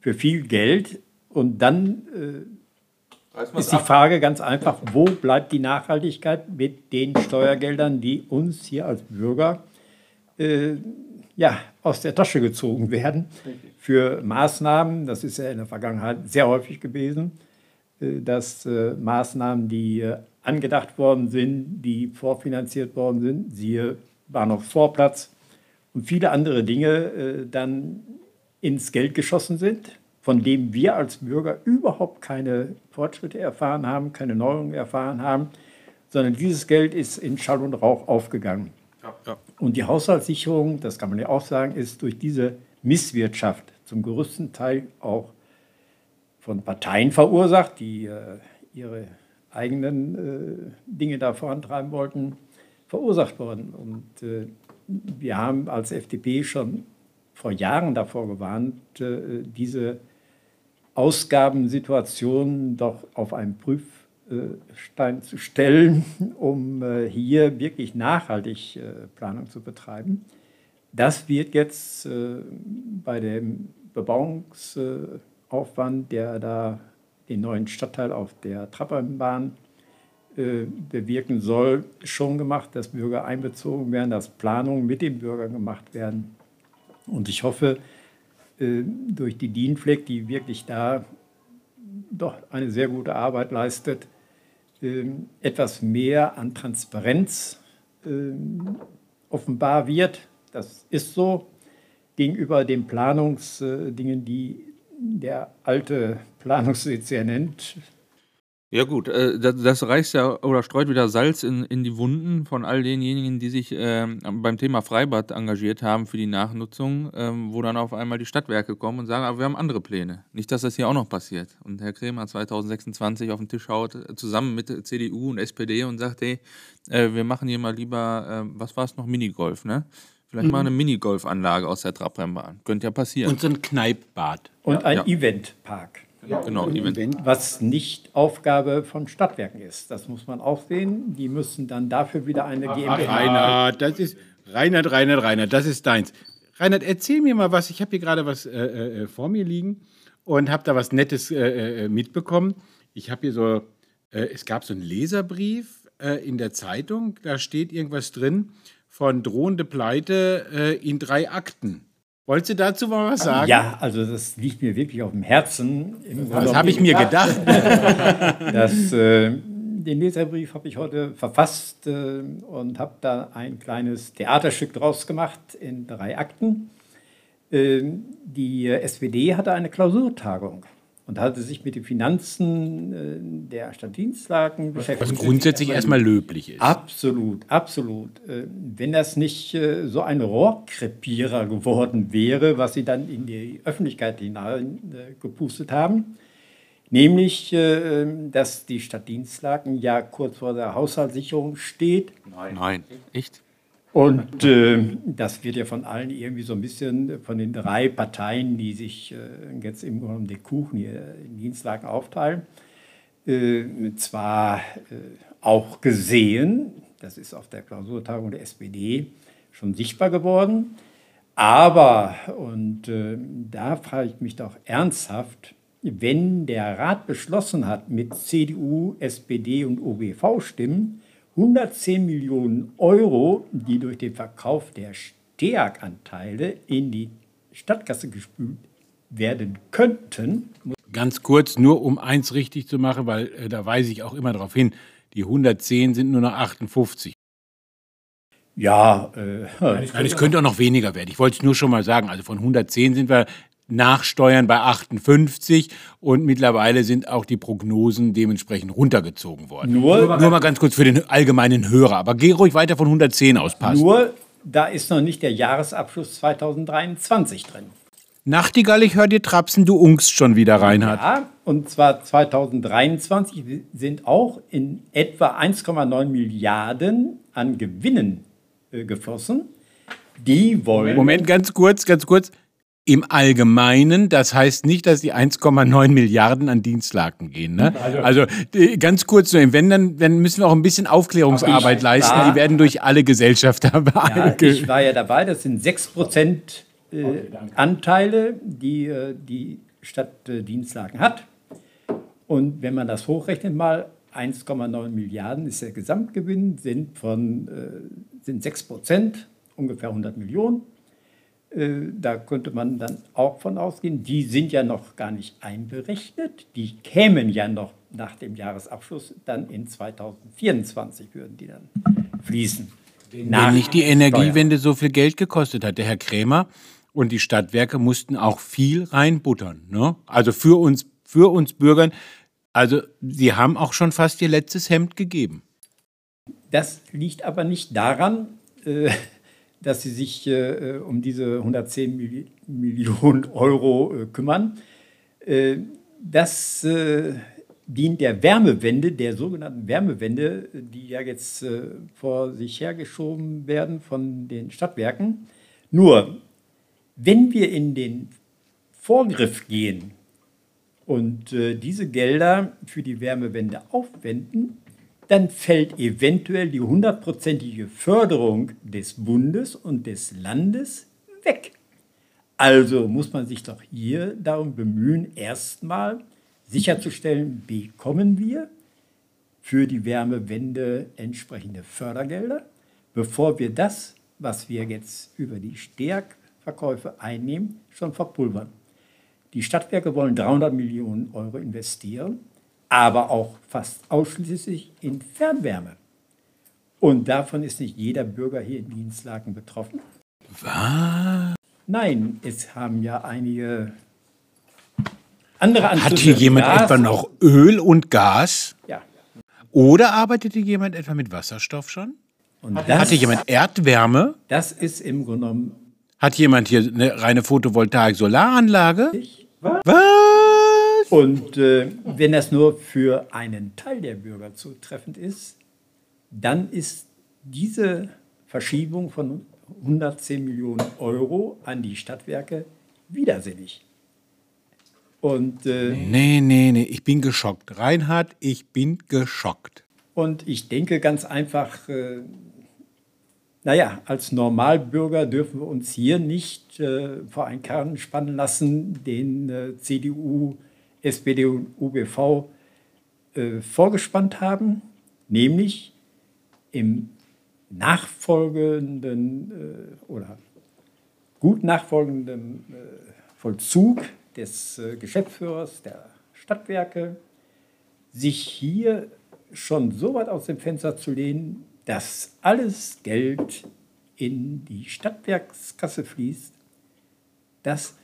für viel Geld Und dann äh, ist die Frage ganz einfach, wo bleibt die Nachhaltigkeit mit den Steuergeldern, die uns hier als Bürger äh, ja, aus der Tasche gezogen werden für Maßnahmen. Das ist ja in der Vergangenheit sehr häufig gewesen, äh, dass Maßnahmen, die angedacht worden sind, die vorfinanziert worden sind, siehe Bahnhof Vorplatz und viele andere Dinge äh, dann ins Geld geschossen sind, von dem wir als Bürger überhaupt keine Fortschritte erfahren haben, keine Neuerungen erfahren haben, sondern dieses Geld ist in Schall und Rauch aufgegangen. Ja, ja. Und die Haushaltssicherung, das kann man ja auch sagen, ist durch diese Misswirtschaft zum größten Teil auch von Parteien verursacht, die äh, ihre eigenen äh, Dinge da vorantreiben wollten, verursacht worden. Und äh, wir haben als FDP schon vor Jahren davor gewarnt, äh, diese Ausgabensituation doch auf einen Prüfstein zu stellen, um äh, hier wirklich nachhaltig äh, Planung zu betreiben. Das wird jetzt bei dem Bebauungsaufwand, der da den neuen Stadtteil auf der Trappenbahn äh, bewirken soll, schon gemacht, dass Bürger einbezogen werden, dass Planungen mit den Bürgern gemacht werden. Und ich hoffe, äh, durch die DINFLEG, die wirklich da doch eine sehr gute Arbeit leistet, äh, etwas mehr an Transparenz offenbar wird. Das ist so gegenüber den Planungsdingen, die der alte Planungsdezernent. Ja gut, äh, das, reißt ja oder streut wieder Salz in, in die Wunden von all denjenigen, die sich äh, beim Thema Freibad engagiert haben für die Nachnutzung, äh, wo dann auf einmal die Stadtwerke kommen und sagen, aber wir haben andere Pläne. Nicht, dass das hier auch noch passiert. Und Herr Kremer 2026 auf den Tisch haut, äh, zusammen mit CDU und SPD und sagt, hey, äh, wir machen hier mal lieber, was war es noch, Minigolf, ne? Vielleicht mhm. mal eine Minigolfanlage aus der Trabrennbahn. Könnte ja passieren. Und so ein Kneippbad. Und ja. ein ja. Eventpark. Ja, genau, Event. Was nicht Aufgabe von Stadtwerken ist. Das muss man auch sehen. Die müssen dann dafür wieder eine Ach, GmbH. Reinhard, das ist Reinhard, Reinhard, Reinhard, das ist deins. Reinhard, erzähl mir mal was. Ich habe hier gerade was äh, äh, vor mir liegen und habe da was Nettes äh, äh mitbekommen. Ich habe hier so, äh, es gab so einen Leserbrief äh, in der Zeitung. Da steht irgendwas drin von drohende Pleite äh, in drei Akten. Wolltest du dazu mal was sagen? Ja, also das liegt mir wirklich auf dem Herzen. das habe ich mir gedacht. [laughs] das, äh, den Leserbrief habe ich heute verfasst äh, und habe da ein kleines Theaterstück draus gemacht in drei Akten. Äh, die SPD hatte eine Klausurtagung und hatte sich mit den Finanzen äh, der Stadtdienstlagen beschäftigt. Was grundsätzlich erstmal löblich ist. Absolut, absolut. Äh, wenn das nicht äh, so ein Rohrkrepierer geworden wäre, was sie dann in die Öffentlichkeit hinein gepustet haben, nämlich, dass die Stadtdienstlagen ja kurz vor der Haushaltssicherung steht. Nein, Nein. echt? Und äh, das wird ja von allen irgendwie so ein bisschen von den drei Parteien, die sich äh, jetzt im Grunde den Kuchen hier in Dienstlagen aufteilen, äh, zwar äh, auch gesehen, das ist auf der Klausurtagung der SPD schon sichtbar geworden, aber, und äh, da frage ich mich doch ernsthaft, wenn der Rat beschlossen hat, mit CDU, SPD und OGV-Stimmen 110 Millionen Euro, die durch den Verkauf der STEAG-Anteile in die Stadtkasse gespült werden könnten. Ganz kurz, nur um eins richtig zu machen, weil äh, da weise ich auch immer darauf hin, die 110 sind nur noch 58. Ja, äh, Nein, es könnte auch noch weniger werden. Ich wollte es nur schon mal sagen. Also von 110 sind wir Nachsteuern bei 58 und mittlerweile sind auch die Prognosen dementsprechend runtergezogen worden. Nur, nur mal ganz kurz für den allgemeinen Hörer, aber geh ruhig weiter von 110 auspassen. Nur, da ist noch nicht der Jahresabschluss 2023 drin. Nachtigall, ich höre dir trapsen, du ungst schon wieder, Reinhard. Ja, und zwar 2023 sind auch in etwa 1,9 Milliarden an Gewinnen äh, geflossen. Die wollen. Moment, ganz kurz, ganz kurz im Allgemeinen, das heißt nicht, dass die 1,9 Milliarden an Dienstlaken gehen. Ne? Also, also ganz kurz nur, wenn dann, dann müssen wir auch ein bisschen Aufklärungsarbeit leisten. War, die werden durch alle Gesellschafter [laughs] ja, Ich war ja dabei, das sind 6 Prozent äh, Anteile, die äh, die Stadt äh, Dienstlaken hat. Und wenn man das hochrechnet mal, 1,9 Milliarden ist der Gesamtgewinn, sind, von, äh, sind 6 Prozent, ungefähr 100 Millionen. Äh, da könnte man dann auch von ausgehen. Die sind ja noch gar nicht einberechnet. Die kämen ja noch nach dem Jahresabschluss dann in 2024 würden die dann fließen. Wenn nicht die Energiewende so viel Geld gekostet hat. Der Herr Krämer und die Stadtwerke mussten auch viel reinbuttern. Ne? Also für uns, für uns Bürgern. Also sie haben auch schon fast ihr letztes Hemd gegeben. Das liegt aber nicht daran, äh, dass sie sich äh, um diese 110 Milli Millionen Euro äh, kümmern. Äh, das äh, dient der Wärmewende, der sogenannten Wärmewende, die ja jetzt äh, vor sich hergeschoben werden von den Stadtwerken. Nur, wenn wir in den Vorgriff gehen und äh, diese Gelder für die Wärmewende aufwenden, dann fällt eventuell die hundertprozentige Förderung des Bundes und des Landes weg. Also muss man sich doch hier darum bemühen, erstmal sicherzustellen, bekommen wir für die Wärmewende entsprechende Fördergelder, bevor wir das, was wir jetzt über die Stärkverkäufe einnehmen, schon verpulvern. Die Stadtwerke wollen 300 Millionen Euro investieren aber auch fast ausschließlich in Fernwärme. Und davon ist nicht jeder Bürger hier in Dienstlaken betroffen. Was? Nein, es haben ja einige andere Anschlüsse. Hat hier jemand Gas. etwa noch Öl und Gas? Ja. Oder arbeitet hier jemand etwa mit Wasserstoff schon? Und das, Hat hier jemand Erdwärme? Das ist im Grunde genommen. Hat jemand hier eine reine Photovoltaik-Solaranlage? Was? Was? Und äh, wenn das nur für einen Teil der Bürger zutreffend ist, dann ist diese Verschiebung von 110 Millionen Euro an die Stadtwerke widersinnig. Und, äh, nee, nee, nee, ich bin geschockt. Reinhard, ich bin geschockt. Und ich denke ganz einfach, äh, naja, als Normalbürger dürfen wir uns hier nicht äh, vor einen Kern spannen lassen, den äh, CDU SPD und UBV äh, vorgespannt haben, nämlich im nachfolgenden äh, oder gut nachfolgenden äh, Vollzug des äh, Geschäftsführers der Stadtwerke, sich hier schon so weit aus dem Fenster zu lehnen, dass alles Geld in die Stadtwerkskasse fließt, das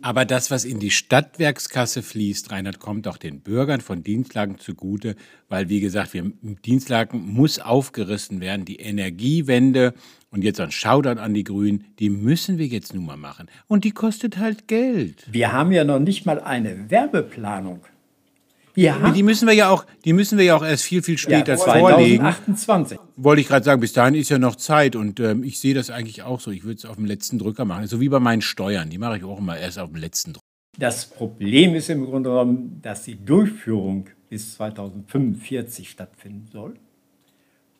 aber das, was in die Stadtwerkskasse fließt, Reinhard, kommt auch den Bürgern von Dienstlagen zugute, weil, wie gesagt, wir, Dienstlagen muss aufgerissen werden. Die Energiewende und jetzt ein Shoutout an die Grünen, die müssen wir jetzt nun mal machen. Und die kostet halt Geld. Wir haben ja noch nicht mal eine Werbeplanung. Ja. Die müssen wir ja auch, die müssen wir ja auch erst viel, viel später ja, 2028. vorlegen. Wollte ich gerade sagen, bis dahin ist ja noch Zeit und ähm, ich sehe das eigentlich auch so. Ich würde es auf dem letzten Drücker machen. So wie bei meinen Steuern. Die mache ich auch immer erst auf dem letzten Drücker. Das Problem ist im Grunde genommen, dass die Durchführung bis 2045 stattfinden soll.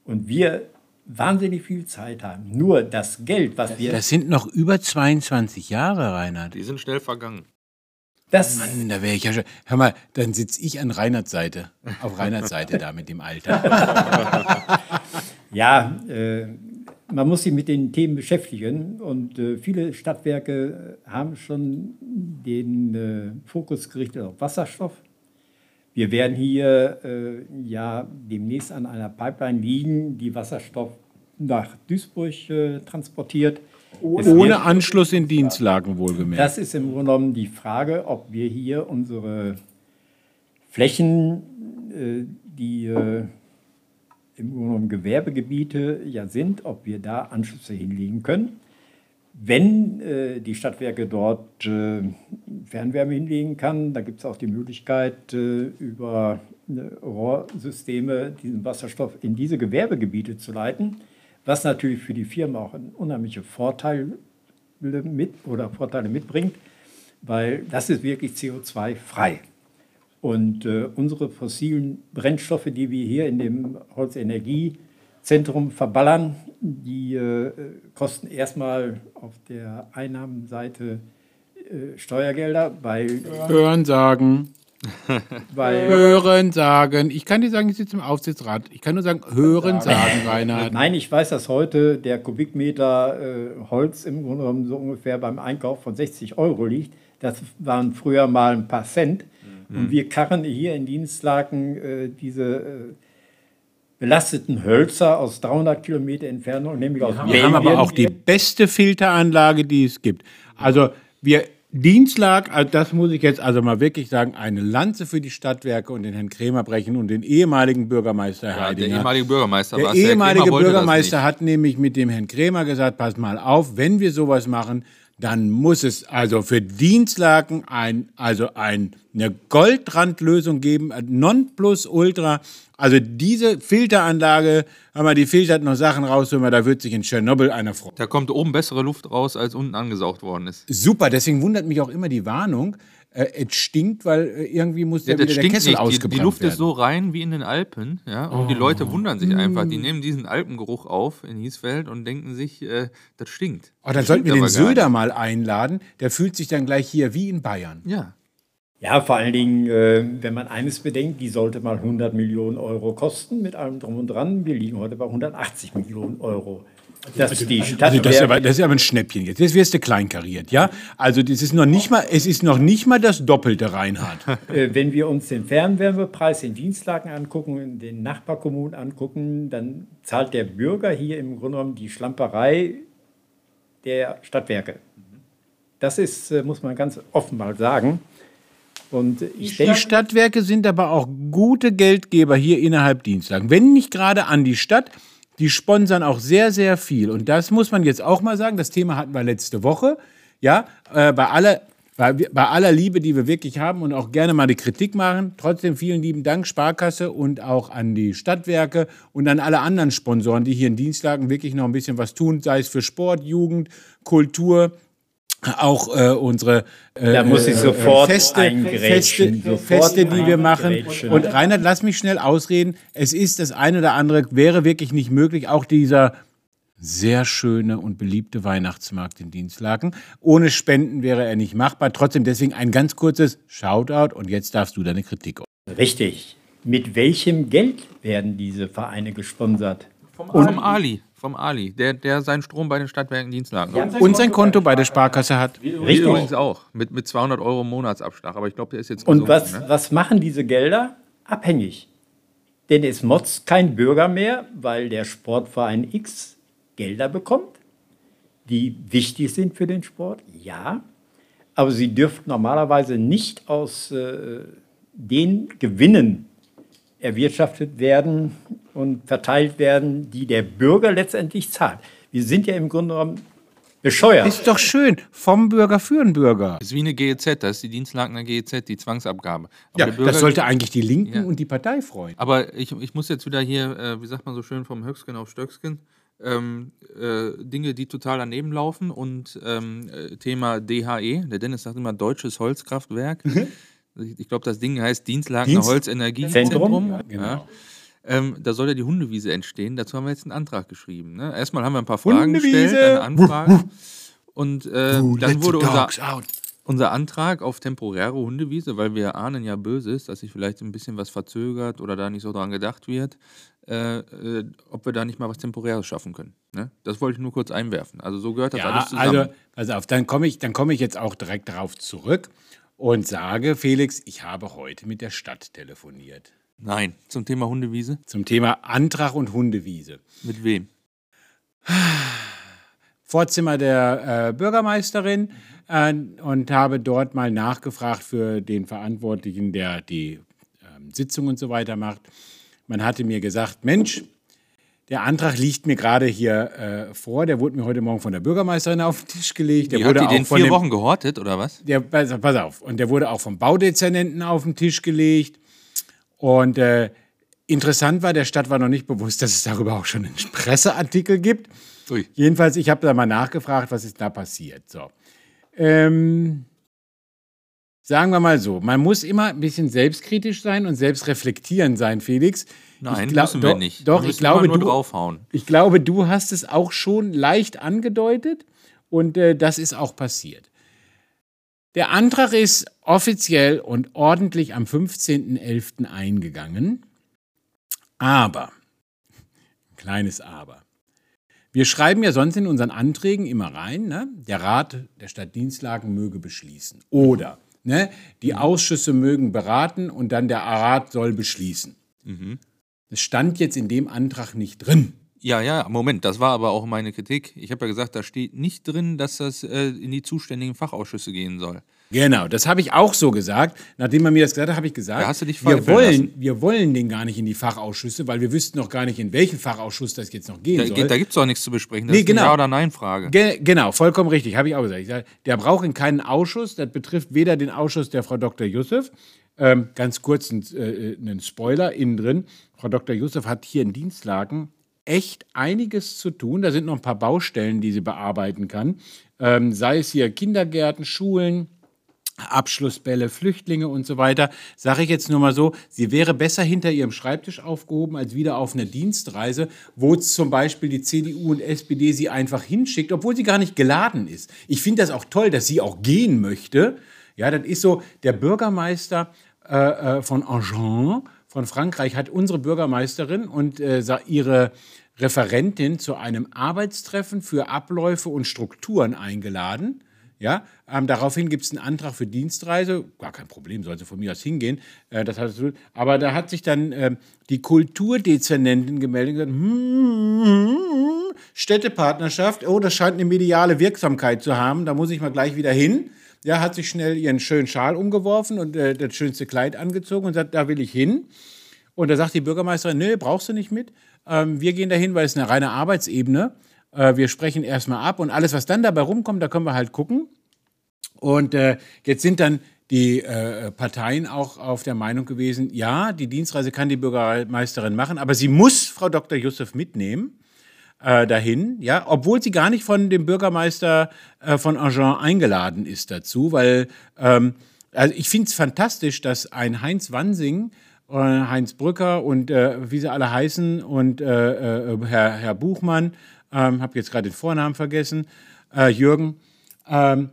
Und wir wahnsinnig viel Zeit haben. Nur das Geld, was wir. Das sind noch über 22 Jahre, Reinhard. Die sind schnell vergangen. Das Mann, da wäre ich ja schon. Hör mal, dann sitze ich an Reinhards Seite, auf Reinhards Seite da mit dem Alter. ja, äh, man muss sich mit den Themen beschäftigen und äh, viele Stadtwerke haben schon den äh, Fokus gerichtet auf Wasserstoff. Wir werden hier äh, ja demnächst an einer Pipeline liegen, die Wasserstoff nach Duisburg äh, transportiert. Ohne Anschluss in Dienstlagen wohlgemerkt. Das ist im Grunde genommen die Frage, ob wir hier unsere Flächen, äh, die äh, im Grunde genommen Gewerbegebiete ja sind, ob wir da Anschlüsse hinlegen können. Wenn äh, die Stadtwerke dort Fernwärme hinlegen kann, da gibt es auch die Möglichkeit, über Rohrsysteme diesen Wasserstoff in diese Gewerbegebiete zu leiten was natürlich für die Firma auch unheimliche Vorteile mit oder Vorteile mitbringt, weil das ist wirklich CO2-frei. Und äh, unsere fossilen Brennstoffe, die wir hier in dem Holzenergiezentrum verballern, die äh, kosten erstmal auf der Einnahmenseite äh, Steuergelder, bei, Hören sagen. [laughs] bei Hören sagen. Ich kann dir sagen, ich sitze im Aufsichtsrat. Ich kann nur sagen, hören sagen, Reinhard. Nein, ich weiß, dass heute der Kubikmeter äh, Holz im Grunde genommen so ungefähr beim Einkauf von 60 Euro liegt. Das waren früher mal ein paar Cent. Und wir karren hier in Dienstlaken äh, diese äh, belasteten Hölzer aus 300 Kilometer Entfernung, nämlich aus Wir haben aber auch die beste Filteranlage, die es gibt. Also wir Dienstlag, also das muss ich jetzt also mal wirklich sagen, eine Lanze für die Stadtwerke und den Herrn Krämer brechen und den ehemaligen Bürgermeister Ja, der Heidinger. ehemalige Bürgermeister Der ehemalige Bürgermeister hat nämlich mit dem Herrn Krämer gesagt, pass mal auf, wenn wir sowas machen, dann muss es also für Dienstlaken ein, also ein, eine Goldrandlösung geben, Nonplusultra. Also diese Filteranlage, wenn man die filtert noch Sachen raus, wenn man, da wird sich in Tschernobyl einer freuen. Da kommt oben bessere Luft raus, als unten angesaugt worden ist. Super, deswegen wundert mich auch immer die Warnung. Äh, es stinkt, weil äh, irgendwie muss Ja, das wieder der Kessel nicht. Die, ausgebrannt die Luft werden. ist so rein wie in den Alpen, ja. Und die Leute wundern sich einfach. Die nehmen diesen Alpengeruch auf in Hiesfeld und denken sich, äh, das stinkt. Oh, dann Das sollten wir den Söder nicht. mal einladen. Der fühlt sich dann gleich hier wie in Bayern. Ja. Ja, vor allen Dingen, äh, wenn man eines bedenkt, die sollte mal 100 Millionen Euro kosten mit allem drum und dran. Wir liegen heute bei 180 Millionen Euro. Dass die Also das ist, aber, das ist aber ein Schnäppchen jetzt. Jetzt wirst du kleinkariert, ja? Also das ist noch nicht mal, es ist noch nicht mal das Doppelte, Reinhard. [laughs] Äh, Wenn wir uns den Fernwärmepreis in Dienstlagen angucken, in den Nachbarkommunen angucken, dann zahlt der Bürger hier im Grunde genommen die Schlamperei der Stadtwerke. Das ist, äh, muss man ganz offen mal sagen. Und ich Die denke, Stadtwerke sind aber auch gute Geldgeber hier innerhalb Dienstlagen. Wenn nicht gerade an die Stadt, die sponsern auch sehr, sehr viel. Und das muss man jetzt auch mal sagen. Das Thema hatten wir letzte Woche. Ja, äh, bei aller, bei, bei aller Liebe, die wir wirklich haben und auch gerne mal die Kritik machen. Trotzdem vielen lieben Dank, Sparkasse und auch an die Stadtwerke und an alle anderen Sponsoren, die hier in Dienstlagen wirklich noch ein bisschen was tun, sei es für Sport, Jugend, Kultur. Auch äh, unsere äh, Da muss ich äh, sofort Feste, Feste, sofort Feste, die wir machen. Und Reinhard, lass mich schnell ausreden. Es ist das eine oder andere, wäre wirklich nicht möglich. Auch dieser sehr schöne und beliebte Weihnachtsmarkt in Dienstlaken. Ohne Spenden wäre er nicht machbar. Trotzdem deswegen ein ganz kurzes Shoutout und jetzt darfst du deine Kritik richtig. Mit welchem Geld werden diese Vereine gesponsert? Vom, vom Ali. Vom Ali, der, der seinen Strom bei den Stadtwerken Dienstlagen hat. Und sein Konto bei der Sparkasse hat. Richtig. übrigens auch. Mit, mit 200 Euro Monatsabschlag. Aber ich glaube, der ist jetzt Und was, ne? was machen diese Gelder? Abhängig. Denn es motzt kein Bürger mehr, weil der Sportverein X Gelder bekommt, die wichtig sind für den Sport, ja. Aber sie dürften normalerweise nicht aus äh, den Gewinnen erwirtschaftet werden und verteilt werden, die der Bürger letztendlich zahlt. Wir sind ja im Grunde genommen bescheuert. Ist doch schön. Vom Bürger für den Bürger. Das ist wie eine GEZ, das ist die Dienstlakener GEZ, die Zwangsabgabe. Aber Ja, der Bürger- das sollte eigentlich die Linken Ja. und die Partei freuen. Aber ich, ich muss jetzt wieder hier, äh, wie sagt man so schön, vom Höchstgen auf Stöcksken, ähm, äh, Dinge, die total daneben laufen und ähm, äh, Thema DHE, der Dennis sagt immer Deutsches Holzkraftwerk. ich ich glaube, das Ding heißt Dienstlakener Dienst- Holzenergiezentrum. Zentrum, Ja. Ähm, da soll ja die Hundewiese entstehen. Dazu haben wir jetzt einen Antrag geschrieben. Ne? Erstmal haben wir ein paar Fragen gestellt, Hundewiese! eine Anfrage. Und äh, dann wurde unser, unser Antrag auf temporäre Hundewiese, weil wir ahnen ja Böses, dass sich vielleicht ein bisschen was verzögert oder da nicht so dran gedacht wird, äh, äh, ob wir da nicht mal was Temporäres schaffen können. Ne? Das wollte ich nur kurz einwerfen. Also so gehört das Ja, alles zusammen. also, pass auf, dann komme ich, dann komme ich jetzt auch direkt darauf zurück und sage, Felix, ich habe heute mit der Stadt telefoniert. Nein, zum Thema Hundewiese. Zum Thema Antrag und Hundewiese. Mit wem? Vorzimmer der äh, Bürgermeisterin äh, und habe dort mal nachgefragt für den Verantwortlichen, der die ähm, Sitzung und so weiter macht. Man hatte mir gesagt, Mensch, der Antrag liegt mir gerade hier äh, vor, der wurde mir heute Morgen von der Bürgermeisterin auf den Tisch gelegt. Der hat wurde die den vier dem- Wochen gehortet, oder was? der, pass, pass auf, und der wurde auch vom Baudezernenten auf den Tisch gelegt. Und äh, interessant war, der Stadt war noch nicht bewusst, dass es darüber auch schon einen Presseartikel gibt. Ui. Jedenfalls, ich habe da mal nachgefragt, was ist da passiert. So. Ähm, sagen wir mal so, man muss immer ein bisschen selbstkritisch sein und selbstreflektierend sein, Felix. Nein, Ich glaub- müssen wir doch- nicht. Doch, ich glaube, nur du, draufhauen. ich glaube, du hast es auch schon leicht angedeutet und äh, das ist auch passiert. Der Antrag ist offiziell und ordentlich am 15.11. eingegangen. Aber, kleines Aber. Wir schreiben ja sonst in unseren Anträgen immer rein, ne? der Rat der Stadtdienstlagen möge beschließen. Oder ne? die Ausschüsse mögen beraten und dann der Rat soll beschließen. Das stand jetzt in dem Antrag nicht drin. Ja, ja, Moment, das war aber auch meine Kritik. Ich habe ja gesagt, da steht nicht drin, dass das äh, in die zuständigen Fachausschüsse gehen soll. Genau, das habe ich auch so gesagt. Nachdem man mir das gesagt hat, habe ich gesagt, Da hast du dich wir, wollen, lassen. wir wollen den gar nicht in die Fachausschüsse, weil wir wüssten noch gar nicht, in welchen Fachausschuss das jetzt noch gehen Da, soll. geht- da gibt es doch nichts zu besprechen. Das Nee, ist genau. eine Ja- oder Nein-Frage. Ge genau, vollkommen richtig, habe ich auch gesagt. Sag, der braucht in keinen Ausschuss, das betrifft weder den Ausschuss der Frau Dr. Yusuf, ähm, ganz kurz ein, äh, einen Spoiler innen drin. Frau Dr. Yusuf hat hier in Dienstlagen echt einiges zu tun. Da sind noch ein paar Baustellen, die sie bearbeiten kann. Ähm, sei es hier Kindergärten, Schulen, Abschlussbälle, Flüchtlinge und so weiter. Sage ich jetzt nur mal so, sie wäre besser hinter ihrem Schreibtisch aufgehoben als wieder auf einer Dienstreise, wo zum Beispiel die CDU und SPD sie einfach hinschickt, obwohl sie gar nicht geladen ist. Ich finde das auch toll, dass sie auch gehen möchte. Ja, das ist so, der Bürgermeister äh, äh, von Agen von Frankreich hat unsere Bürgermeisterin und äh, ihre Referentin zu einem Arbeitstreffen für Abläufe und Strukturen eingeladen. Ja, ähm, daraufhin gibt es einen Antrag für Dienstreise. Gar kein Problem, sollte von mir aus hingehen. Äh, das hat, aber da hat sich dann ähm, die Kulturdezernentin gemeldet und gesagt, hm, Städtepartnerschaft, oh, das scheint eine mediale Wirksamkeit zu haben, da muss ich mal gleich wieder hin. Ja, hat sich schnell ihren schönen Schal umgeworfen und äh, das schönste Kleid angezogen und sagt, da will ich hin. Und da sagt die Bürgermeisterin, nee, brauchst du nicht mit. Ähm, wir gehen dahin, weil es eine reine Arbeitsebene. Äh, wir sprechen erstmal ab und alles, was dann dabei rumkommt, da können wir halt gucken. Und äh, jetzt sind dann die äh, Parteien auch auf der Meinung gewesen, ja, die Dienstreise kann die Bürgermeisterin machen, aber sie muss Frau Dr. Yusuf mitnehmen äh, dahin, ja, obwohl sie gar nicht von dem Bürgermeister äh, von Agen eingeladen ist dazu, weil ähm, also ich finde es fantastisch, dass ein Heinz Wansing, äh, Heinz Brücker und äh, wie sie alle heißen und äh, äh, Herr, Herr Buchmann, ähm, habe jetzt gerade den Vornamen vergessen, Jürgen, ähm,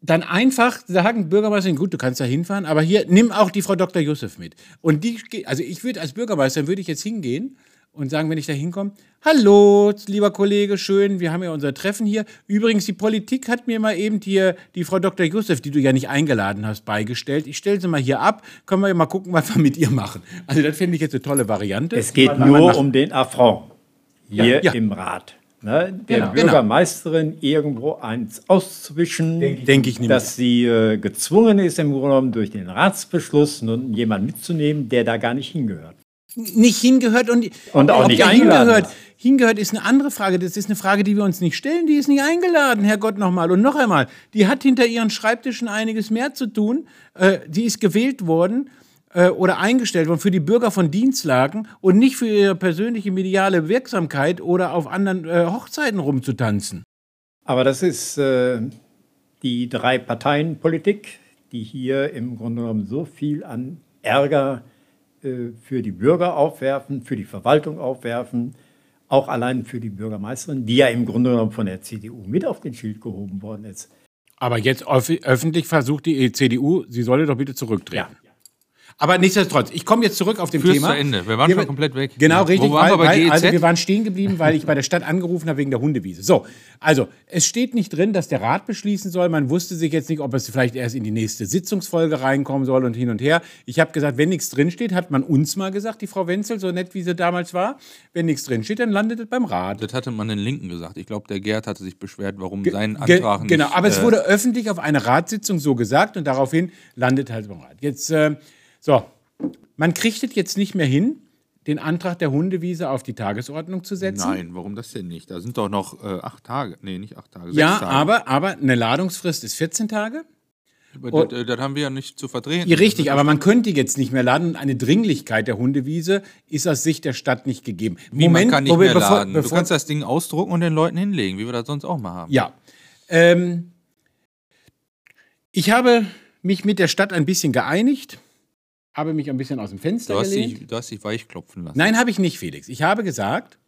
dann einfach sagen, Bürgermeisterin, gut, du kannst da hinfahren, aber hier nimm auch die Frau Dr. Yusuf mit. Und die, also ich würde als Bürgermeister, würde ich jetzt hingehen und sagen, wenn ich da hinkomme, hallo, lieber Kollege, schön, wir haben ja unser Treffen hier. Übrigens, die Politik hat mir mal eben hier die Frau Dr. Yusuf, die du ja nicht eingeladen hast, beigestellt. Ich stelle sie mal hier ab, können wir ja mal gucken, was wir mit ihr machen. Also das finde ich jetzt eine tolle Variante. Es geht nur um den Affront hier ja. im Rat. Ne? Der Genau. Bürgermeisterin irgendwo eins auszuwischen, Denke ich dass sie äh, gezwungen ist, im Grunde genommen durch den Ratsbeschluss nun jemanden mitzunehmen, der da gar nicht hingehört. Nicht hingehört und, Und auch nicht eingeladen hingehört. ist. Hingehört ist eine andere Frage. Das ist eine Frage, die wir uns nicht stellen. Die ist nicht eingeladen, Herrgott nochmal. Und noch einmal, die hat hinter ihren Schreibtischen einiges mehr zu tun. Äh, die ist gewählt worden äh, oder eingestellt worden für die Bürger von Dienstlagen und nicht für ihre persönliche mediale Wirksamkeit oder auf anderen äh, Hochzeiten rumzutanzen. Aber das ist äh, die Drei-Parteien-Politik, die hier im Grunde genommen so viel an Ärger für die Bürger aufwerfen, für die Verwaltung aufwerfen, auch allein für die Bürgermeisterin, die ja im Grunde genommen von der CDU mit auf den Schild gehoben worden ist. Aber jetzt öff- öffentlich versucht die CDU, sie solle doch bitte zurücktreten. Aber nichtsdestotrotz, ich komme jetzt zurück auf dem Führ's Thema. zu Ende. Wir waren schon komplett weg. Genau, Ja. richtig. Wo waren wir bei weil, GEZ? Also wir waren stehen geblieben, weil ich bei der Stadt angerufen habe wegen der Hundewiese. So, also es steht nicht drin, dass der Rat beschließen soll. Man wusste sich jetzt nicht, ob es vielleicht erst in die nächste Sitzungsfolge reinkommen soll und hin und her. Ich habe gesagt, wenn nichts drin steht, hat man uns mal gesagt, die Frau Wenzel, so nett wie sie damals war. Wenn nichts drin steht, dann landet es beim Rat. Das hatte man den Linken gesagt. Ich glaube, der Gerd hatte sich beschwert, warum sein Ge- Antrag nicht. Genau, aber es äh, wurde öffentlich auf einer Ratssitzung so gesagt und daraufhin landet halt beim Rat. Jetzt, äh, so, man kriegt es jetzt nicht mehr hin, den Antrag der Hundewiese auf die Tagesordnung zu setzen. Nein, warum das denn nicht? Da sind doch noch äh, acht Tage. Nee, nicht acht Tage. Sechs Ja, Tage. aber, aber eine Ladungsfrist ist 14 Tage. Aber das, äh, das haben wir ja nicht zu vertreten. Ja, richtig, aber man könnte jetzt nicht mehr laden und eine Dringlichkeit der Hundewiese ist aus Sicht der Stadt nicht gegeben. Wie, man kann nicht wo wir- mehr bevor- laden. du bevor- kannst das Ding ausdrucken und den Leuten hinlegen, wie wir das sonst auch mal haben. Ja. Ähm, ich habe mich mit der Stadt ein bisschen geeinigt, habe mich ein bisschen aus dem Fenster Du hast, gelehnt. dich, du hast dich weichklopfen lassen. Nein, habe ich nicht, Felix. Ich habe gesagt,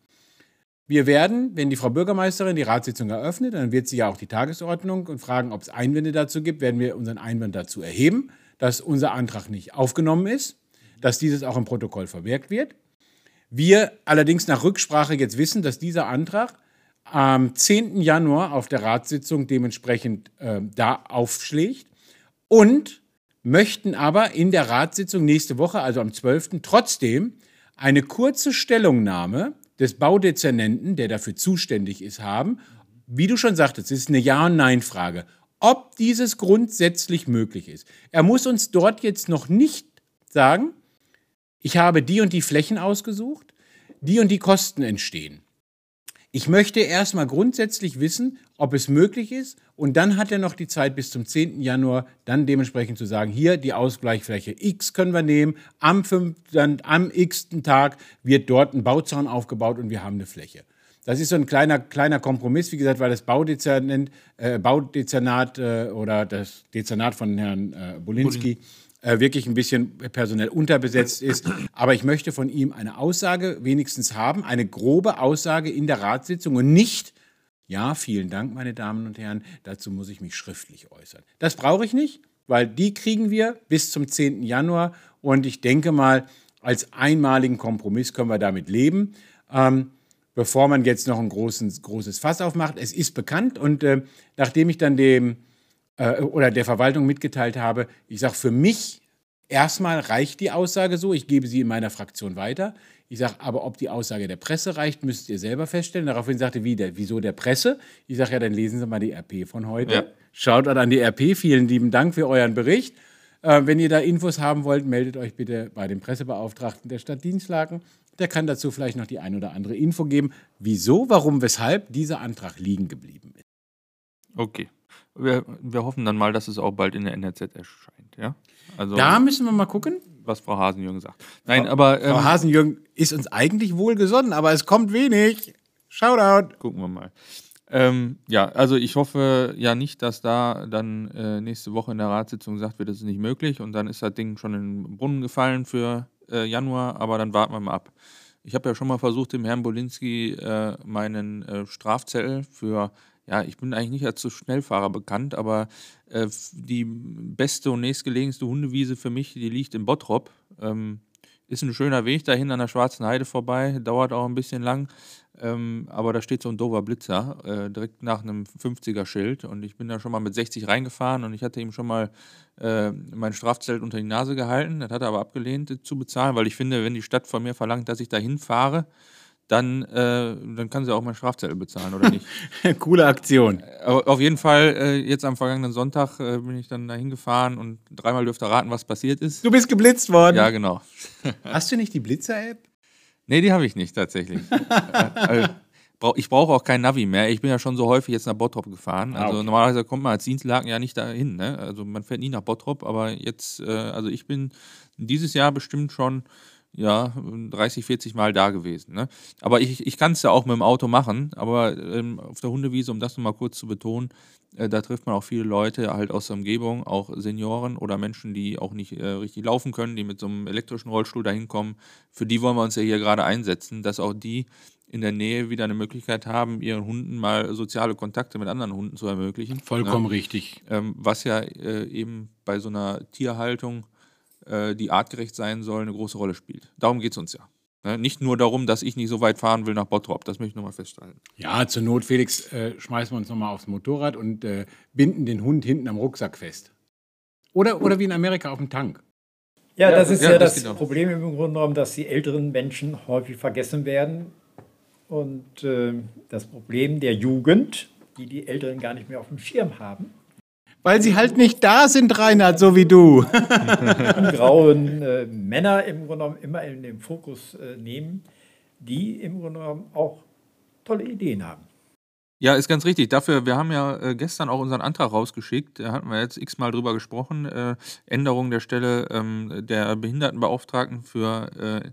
Wir werden, wenn die Frau Bürgermeisterin die Ratssitzung eröffnet, dann wird sie ja auch die Tagesordnung und fragen, ob es Einwände dazu gibt, werden wir unseren Einwand dazu erheben, dass unser Antrag nicht aufgenommen ist, dass dieses auch im Protokoll vermerkt wird. Wir allerdings nach Rücksprache jetzt wissen, dass dieser Antrag am 10. Januar auf der Ratssitzung dementsprechend äh, da aufschlägt und möchten aber in der Ratssitzung nächste Woche, also am 12., trotzdem eine kurze Stellungnahme des Baudezernenten, der dafür zuständig ist, haben. Wie du schon sagtest, es ist eine Ja- und Nein-Frage, ob dieses grundsätzlich möglich ist. Er muss uns dort jetzt noch nicht sagen, ich habe die und die Flächen ausgesucht, die und die Kosten entstehen. Ich möchte erstmal grundsätzlich wissen, ob es möglich ist. Und dann hat er noch die Zeit bis zum 10. Januar, dann dementsprechend zu sagen, hier die Ausgleichsfläche X können wir nehmen. Am, 5, dann, am x. Tag wird dort ein Bauzaun aufgebaut und wir haben eine Fläche. Das ist so ein kleiner, kleiner Kompromiss, wie gesagt, weil das Baudezernat, äh, Baudezernat äh, oder das Dezernat von Herrn äh, Bolinski äh, wirklich ein bisschen personell unterbesetzt ist. Aber ich möchte von ihm eine Aussage wenigstens haben, eine grobe Aussage in der Ratssitzung und nicht, ja, vielen Dank, meine Damen und Herren, dazu muss ich mich schriftlich äußern. Das brauche ich nicht, weil die kriegen wir bis zum 10. Januar und ich denke mal, als einmaligen Kompromiss können wir damit leben. Ähm, bevor man jetzt noch ein großes, großes Fass aufmacht. Es ist bekannt und äh, nachdem ich dann dem äh, oder der Verwaltung mitgeteilt habe, ich sage, für mich erstmal reicht die Aussage so, ich gebe sie in meiner Fraktion weiter. Ich sage, aber ob die Aussage der Presse reicht, müsst ihr selber feststellen. Daraufhin sagte, wie der, wieso der Presse? Ich sage, ja, dann lesen Sie mal die RP von heute. Ja. Schaut an die RP. Vielen lieben Dank für euren Bericht. Äh, wenn ihr da Infos haben wollt, meldet euch bitte bei dem Pressebeauftragten der Stadt Dienstlaken. Der kann dazu vielleicht noch die ein oder andere Info geben, wieso, warum, weshalb dieser Antrag liegen geblieben ist. Okay. Wir, wir hoffen dann mal, dass es auch bald in der NRZ erscheint, ja? Also, da müssen wir mal gucken. Was Frau Hasenjürgen sagt. Nein, Frau, aber. Ähm, Frau Hasenjürgen ist uns eigentlich wohlgesonnen, aber es kommt wenig. Shoutout. Gucken wir mal. Ähm, ja, also ich hoffe ja nicht, dass da dann äh, nächste Woche in der Ratssitzung gesagt wird, das ist nicht möglich und dann ist das Ding schon in den Brunnen gefallen für äh, Januar, aber dann warten wir mal ab. Ich habe ja schon mal versucht, dem Herrn Bolinski äh, meinen äh, Strafzettel für ja, ich bin eigentlich nicht als so Schnellfahrer bekannt, aber äh, die beste und nächstgelegenste Hundewiese für mich, die liegt in Bottrop. Ähm, ist ein schöner Weg dahin an der Schwarzen Heide vorbei, dauert auch ein bisschen lang, ähm, aber da steht so ein dover Blitzer äh, direkt nach einem 50er-Schild und ich bin da schon mal mit 60 reingefahren und ich hatte ihm schon mal äh, mein Strafzelt unter die Nase gehalten. Das hat er aber abgelehnt äh, zu bezahlen, weil ich finde, wenn die Stadt von mir verlangt, dass ich da hinfahre, dann, äh, dann kann sie auch mein Strafzettel bezahlen, oder nicht? [laughs] Coole Aktion. Äh, auf jeden Fall, äh, jetzt am vergangenen Sonntag äh, bin ich dann da hingefahren und dreimal dürfte raten, was passiert ist. Du bist geblitzt worden. Ja, genau. [laughs] Hast du nicht die Blitzer-App? Nee, die habe ich nicht tatsächlich. [laughs] Äh, äh, ich brauche auch kein Navi mehr. Ich bin ja schon so häufig jetzt nach Bottrop gefahren. Ah, also okay. normalerweise kommt man als Dienstlagen ja nicht dahin. Ne? Also man fährt nie nach Bottrop, aber jetzt, also ich bin dieses Jahr bestimmt schon ja, 30, 40 Mal da gewesen. Ne? Aber ich, ich kann es ja auch mit dem Auto machen, aber ähm, auf der Hundewiese, um das nochmal kurz zu betonen, äh, da trifft man auch viele Leute halt aus der Umgebung, auch Senioren oder Menschen, die auch nicht äh, richtig laufen können, die mit so einem elektrischen Rollstuhl da hinkommen. Für die wollen wir uns ja hier gerade einsetzen, dass auch die in der Nähe wieder eine Möglichkeit haben, ihren Hunden mal soziale Kontakte mit anderen Hunden zu ermöglichen. Vollkommen ne? richtig. Ähm, was ja äh, eben bei so einer Tierhaltung die artgerecht sein soll, eine große Rolle spielt. Darum geht es uns ja. Ne? Nicht nur darum, dass ich nicht so weit fahren will nach Bottrop. Das möchte ich nochmal feststellen. Ja, zur Not, Felix, äh, schmeißen wir uns nochmal aufs Motorrad und äh, binden den Hund hinten am Rucksack fest. Oder, oder wie in Amerika auf dem Tank. Ja, das ist ja, ja das, das. Problem im Grunde genommen, dass die älteren Menschen häufig vergessen werden. Und äh, das Problem der Jugend, die die Älteren gar nicht mehr auf dem Schirm haben, weil sie halt nicht da sind, Reinhard, so wie du. grauen äh, Männer im Grunde genommen immer in den Fokus äh, nehmen, die im Grunde genommen auch tolle Ideen haben. Ja, ist ganz richtig. Dafür, wir haben ja äh, gestern auch unseren Antrag rausgeschickt. Da hatten wir jetzt x-mal drüber gesprochen. Äh, Änderung der Stelle ähm, der Behindertenbeauftragten für, äh,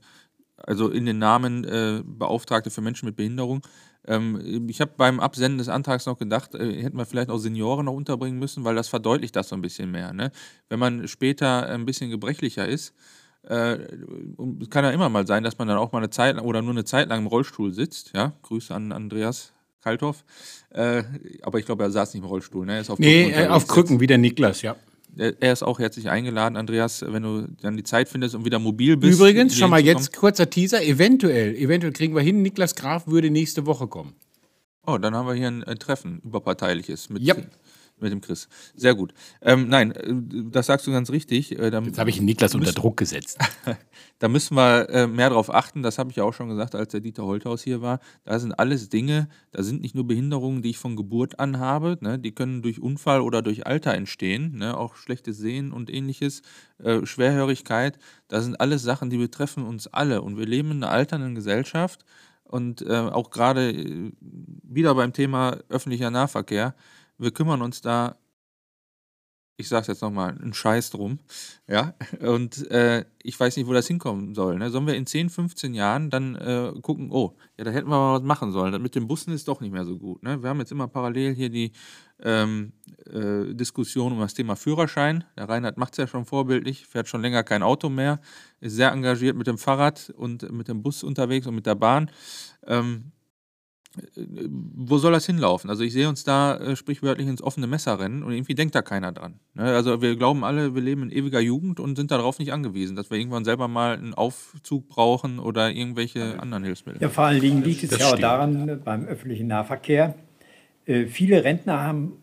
also in den Namen Beauftragte für Menschen mit Behinderung. Ähm, ich habe beim Absenden des Antrags noch gedacht, äh, hätten wir vielleicht auch Senioren noch unterbringen müssen, weil das verdeutlicht das so ein bisschen mehr. Ne? Wenn man später ein bisschen gebrechlicher ist, Äh, es kann ja immer mal sein, dass man dann auch mal eine Zeit lang oder nur eine Zeit lang im Rollstuhl sitzt. Ja, Grüße an Andreas Kalthoff. Äh, aber ich glaube, er saß nicht im Rollstuhl. Ne? Er ist auf nee, Krücken äh, auf Krücken, wie der Niklas, ja. Er ist auch herzlich eingeladen, Andreas, wenn du dann die Zeit findest und wieder mobil bist. Übrigens, schon mal jetzt kurzer Teaser, eventuell, eventuell kriegen wir hin, Niklas Graf würde nächste Woche kommen. Oh, dann haben wir hier ein, ein Treffen überparteiliches mit, yep mit dem Chris. Sehr gut. Ähm, nein, äh, das sagst du ganz richtig. Äh, Jetzt habe ich Niklas unter Druck gesetzt. [laughs] da müssen wir äh, mehr darauf achten. Das habe ich ja auch schon gesagt, als der Dieter Holthaus hier war. Da sind alles Dinge, da sind nicht nur Behinderungen, die ich von Geburt an habe. Ne? Die können durch Unfall oder durch Alter entstehen. Ne? Auch schlechtes Sehen und ähnliches. Äh, Schwerhörigkeit. Das sind alles Sachen, die betreffen uns alle. Und wir leben in einer alternden Gesellschaft. Und äh, auch gerade äh, wieder beim Thema öffentlicher Nahverkehr wir kümmern uns da, ich sage es jetzt nochmal, einen Scheiß drum. Ja, und äh, ich weiß nicht, wo das hinkommen soll. Ne? Sollen wir in 10, 15 Jahren dann äh, gucken, oh, ja, da hätten wir mal was machen sollen. Mit den Bussen ist doch nicht mehr so gut. Ne? Wir haben jetzt immer parallel hier die ähm, äh, Diskussion um das Thema Führerschein. Der Reinhard macht es ja schon vorbildlich, fährt schon länger kein Auto mehr, ist sehr engagiert mit dem Fahrrad und mit dem Bus unterwegs und mit der Bahn. Ähm, wo soll das hinlaufen? Also ich sehe uns da äh, sprichwörtlich ins offene Messer rennen und irgendwie denkt da keiner dran. Ne? Also wir glauben alle, wir leben in ewiger Jugend und sind darauf nicht angewiesen, dass wir irgendwann selber mal einen Aufzug brauchen oder irgendwelche anderen Hilfsmittel. Ja, vor allen Dingen liegt es ja auch daran, beim öffentlichen Nahverkehr, äh, viele Rentner haben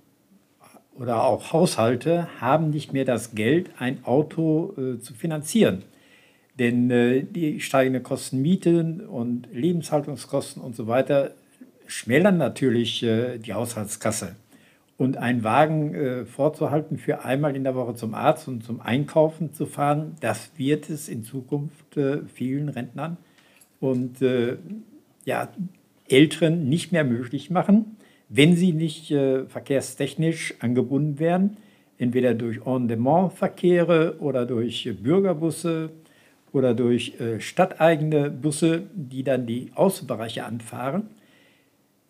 oder auch Haushalte haben nicht mehr das Geld, ein Auto äh, zu finanzieren. Denn äh, die steigenden Kosten Mieten und Lebenshaltungskosten und so weiter schmälern natürlich äh, die Haushaltskasse. Und einen Wagen äh, vorzuhalten, für einmal in der Woche zum Arzt und zum Einkaufen zu fahren, das wird es in Zukunft äh, vielen Rentnern und äh, ja, Älteren nicht mehr möglich machen, wenn sie nicht äh, verkehrstechnisch angebunden werden, entweder durch On-Demand-Verkehre oder durch Bürgerbusse oder durch äh, stadteigene Busse, die dann die Außenbereiche anfahren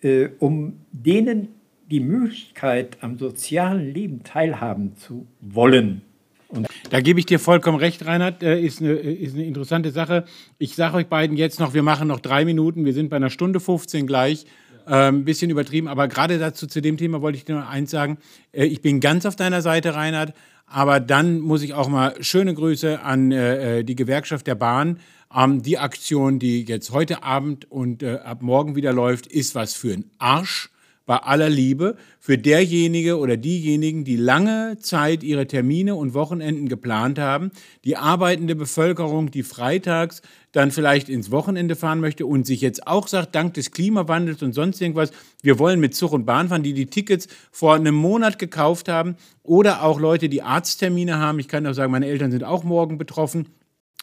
äh, um denen die Möglichkeit am sozialen Leben teilhaben zu wollen. Und da gebe ich dir vollkommen recht, Reinhard. Äh, ist, eine, ist eine interessante Sache. Ich sage euch beiden jetzt noch, wir machen noch drei Minuten. Wir sind bei einer Stunde 15 gleich. Ein ähm, bisschen übertrieben, aber gerade dazu zu dem Thema wollte ich dir noch eins sagen. Äh, ich bin ganz auf deiner Seite, Reinhard. Aber dann muss ich auch mal schöne Grüße an äh, äh die Gewerkschaft der Bahn ähm, die Aktion, die jetzt heute Abend und äh, ab morgen wieder läuft, ist was für ein Arsch bei aller Liebe für derjenige oder diejenigen, die lange Zeit ihre Termine und Wochenenden geplant haben, die arbeitende Bevölkerung, die freitags dann vielleicht ins Wochenende fahren möchte und sich jetzt auch sagt, dank des Klimawandels und sonst irgendwas, wir wollen mit Zug und Bahn fahren, die die Tickets vor einem Monat gekauft haben oder auch Leute, die Arzttermine haben. Ich kann auch sagen, meine Eltern sind auch morgen betroffen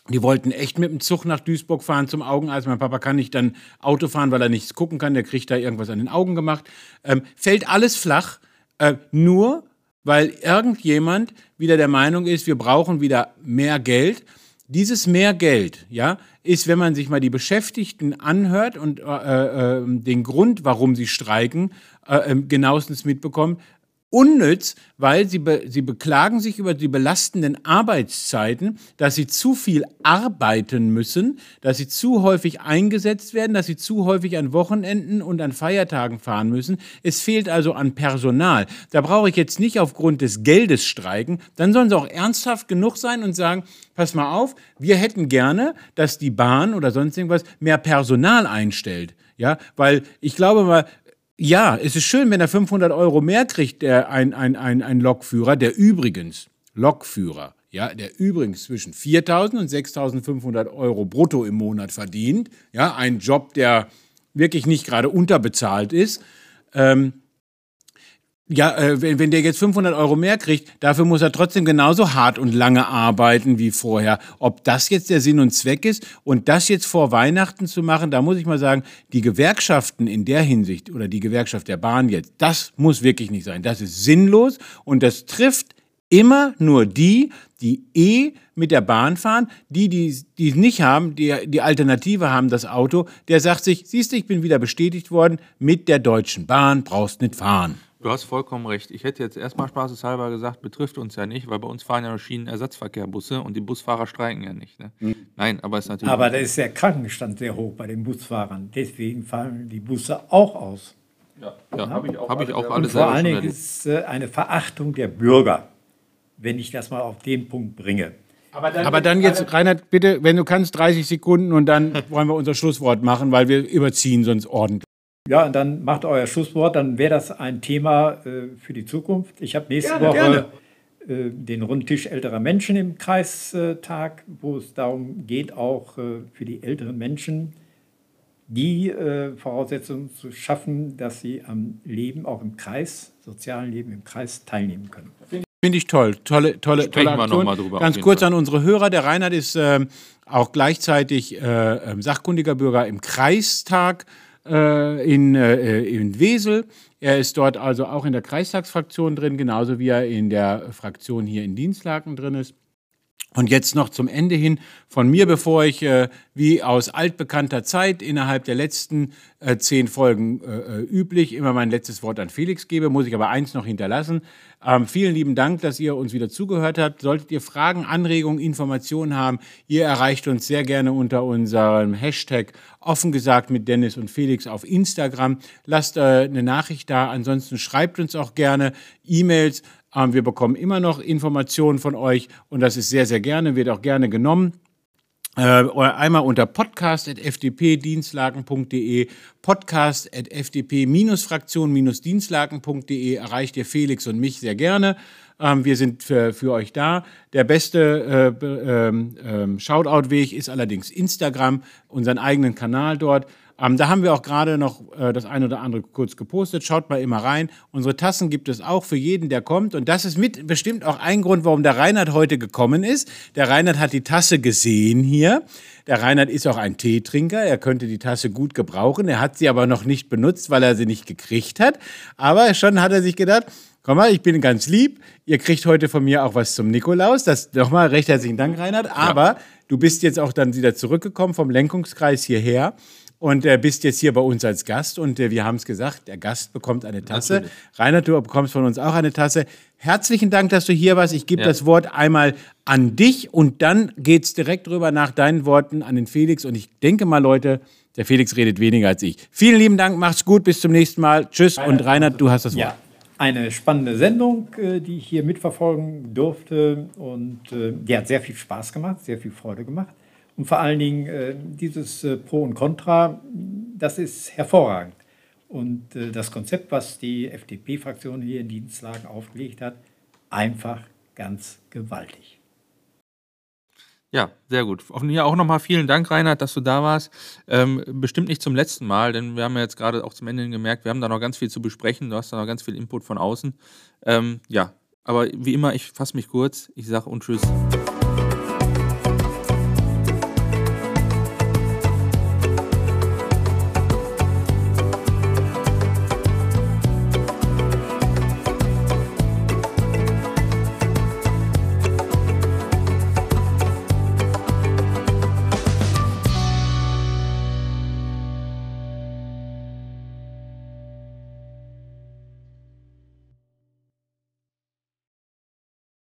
die wollten echt mit dem Zug nach Duisburg fahren zum Augenarzt. Mein Papa kann nicht dann Auto fahren, weil er nichts gucken kann. Der kriegt da irgendwas an den Augen gemacht. Ähm, fällt alles flach, äh, nur weil irgendjemand wieder der Meinung ist, wir brauchen wieder mehr Geld. Dieses mehr Geld, ja, ist, wenn man sich mal die Beschäftigten anhört und äh, äh, den Grund, warum sie streiken, äh, ähm, genauestens mitbekommt, unnütz, weil sie, be, sie beklagen sich über die belastenden Arbeitszeiten, dass sie zu viel arbeiten müssen, dass sie zu häufig eingesetzt werden, dass sie zu häufig an Wochenenden und an Feiertagen fahren müssen. Es fehlt also an Personal. Da brauche ich jetzt nicht aufgrund des Geldes streiken. Dann sollen sie auch ernsthaft genug sein und sagen, pass mal auf, wir hätten gerne, dass die Bahn oder sonst irgendwas mehr Personal einstellt. Ja, weil ich glaube mal, ja, es ist schön, wenn er 500 Euro mehr kriegt, der, ein, ein, ein, ein Lokführer, der übrigens, Lokführer, ja, der übrigens zwischen 4.000 und 6.500 Euro brutto im Monat verdient, ja, ein Job, der wirklich nicht gerade unterbezahlt ist. Ähm, ja, äh, wenn, wenn der jetzt 500 Euro mehr kriegt, dafür muss er trotzdem genauso hart und lange arbeiten wie vorher. Ob das jetzt der Sinn und Zweck ist und das jetzt vor Weihnachten zu machen, da muss ich mal sagen, die Gewerkschaften in der Hinsicht oder die Gewerkschaft der Bahn jetzt, das muss wirklich nicht sein. Das ist sinnlos und das trifft immer nur die, die eh mit der Bahn fahren, die, die, es nicht haben, die die Alternative haben, das Auto, der sagt sich, siehst du, ich bin wieder bestätigt worden, mit der Deutschen Bahn brauchst nicht fahren. Du hast vollkommen recht. Ich hätte jetzt erstmal spaßeshalber gesagt, betrifft uns ja nicht, weil bei uns fahren ja Schienenersatzverkehrbusse und die Busfahrer streiken ja nicht. Ne? Mhm. Nein, aber es ist natürlich. Aber da ist der Krankenstand sehr hoch bei den Busfahrern. Deswegen fallen die Busse auch aus. Ja, ja habe ich auch, hab ich auch alles Vor allen Dingen ist äh, eine Verachtung der Bürger, wenn ich das mal auf den Punkt bringe. Aber dann, Aber dann jetzt, Reinhard, bitte, wenn du kannst, 30 Sekunden und dann [laughs] wollen wir unser Schlusswort machen, weil wir überziehen sonst ordentlich. Ja, und dann macht euer Schlusswort, dann wäre das ein Thema äh, für die Zukunft. Ich habe nächste gerne, Woche gerne. Äh, den Rundtisch älterer Menschen im Kreistag, wo es darum geht, auch äh, für die älteren Menschen die äh, Voraussetzungen zu schaffen, dass sie am Leben, auch im Kreis, sozialen Leben im Kreis teilnehmen können. Finde ich toll. Tolle, tolle, tolle Aktion. Wir drüber, Ganz kurz Fall. an unsere Hörer. Der Reinhard ist äh, auch gleichzeitig äh, ähm, sachkundiger Bürger im Kreistag in, äh, in Wesel. Er ist dort also auch in der Kreistagsfraktion drin, genauso wie er in der Fraktion hier in Dienstlaken drin ist. Und jetzt noch zum Ende hin von mir, bevor ich äh, wie aus altbekannter Zeit innerhalb der letzten äh, zehn Folgen äh, äh, üblich immer mein letztes Wort an Felix gebe, muss ich aber eins noch hinterlassen. Ähm, vielen lieben Dank, dass ihr uns wieder zugehört habt. Solltet ihr Fragen, Anregungen, Informationen haben, ihr erreicht uns sehr gerne unter unserem Hashtag offen gesagt mit Dennis und Felix auf Instagram. Lasst äh, eine Nachricht da. Ansonsten schreibt uns auch gerne E-Mails wir bekommen immer noch Informationen von euch und das ist sehr, sehr gerne, wird auch gerne genommen. Äh, einmal unter podcast.fdpdienstlagen.de, podcast.fdp-fraktion-dienstlagen.de erreicht ihr Felix und mich sehr gerne. Ähm, wir sind für, für, euch da. Der beste äh, äh, Shoutout-Weg ist allerdings Instagram, unseren eigenen Kanal dort. Ähm, da haben wir auch gerade noch äh, das eine oder andere kurz gepostet. Schaut mal immer rein. Unsere Tassen gibt es auch für jeden, der kommt. Und das ist mit bestimmt auch ein Grund, warum der Reinhard heute gekommen ist. Der Reinhard hat die Tasse gesehen hier. Der Reinhard ist auch ein Teetrinker. Er könnte die Tasse gut gebrauchen. Er hat sie aber noch nicht benutzt, weil er sie nicht gekriegt hat. Aber schon hat er sich gedacht, Komm mal, ich bin ganz lieb. Ihr kriegt heute von mir auch was zum Nikolaus. Das nochmal recht herzlichen Dank, Reinhard. Aber ja. du bist jetzt auch dann wieder zurückgekommen vom Lenkungskreis hierher und äh, bist jetzt hier bei uns als Gast und äh, wir haben es gesagt, der Gast bekommt eine Tasse. Natürlich. Rainer, du bekommst von uns auch eine Tasse. Herzlichen Dank, dass du hier warst. Ich gebe ja. das Wort einmal an dich und dann geht es direkt rüber nach deinen Worten an den Felix. Und ich denke mal, Leute, der Felix redet weniger als ich. Vielen lieben Dank, macht's gut, bis zum nächsten Mal. Tschüss und Reinhard, du hast das Wort. Ja. Eine spannende Sendung, äh, die ich hier mitverfolgen durfte und äh, die hat sehr viel Spaß gemacht, sehr viel Freude gemacht. Und vor allen Dingen äh, dieses äh, Pro und Contra, das ist hervorragend. Und äh, das Konzept, was die FDP-Fraktion hier in Dienstlagen aufgelegt hat, einfach ganz gewaltig. Ja, sehr gut. Von auch nochmal vielen Dank, Reinhard, dass du da warst. Ähm, bestimmt nicht zum letzten Mal, denn wir haben ja jetzt gerade auch zum Ende gemerkt, wir haben da noch ganz viel zu besprechen. Du hast da noch ganz viel Input von außen. Ähm, ja, aber wie immer, ich fasse mich kurz. Ich sage und tschüss.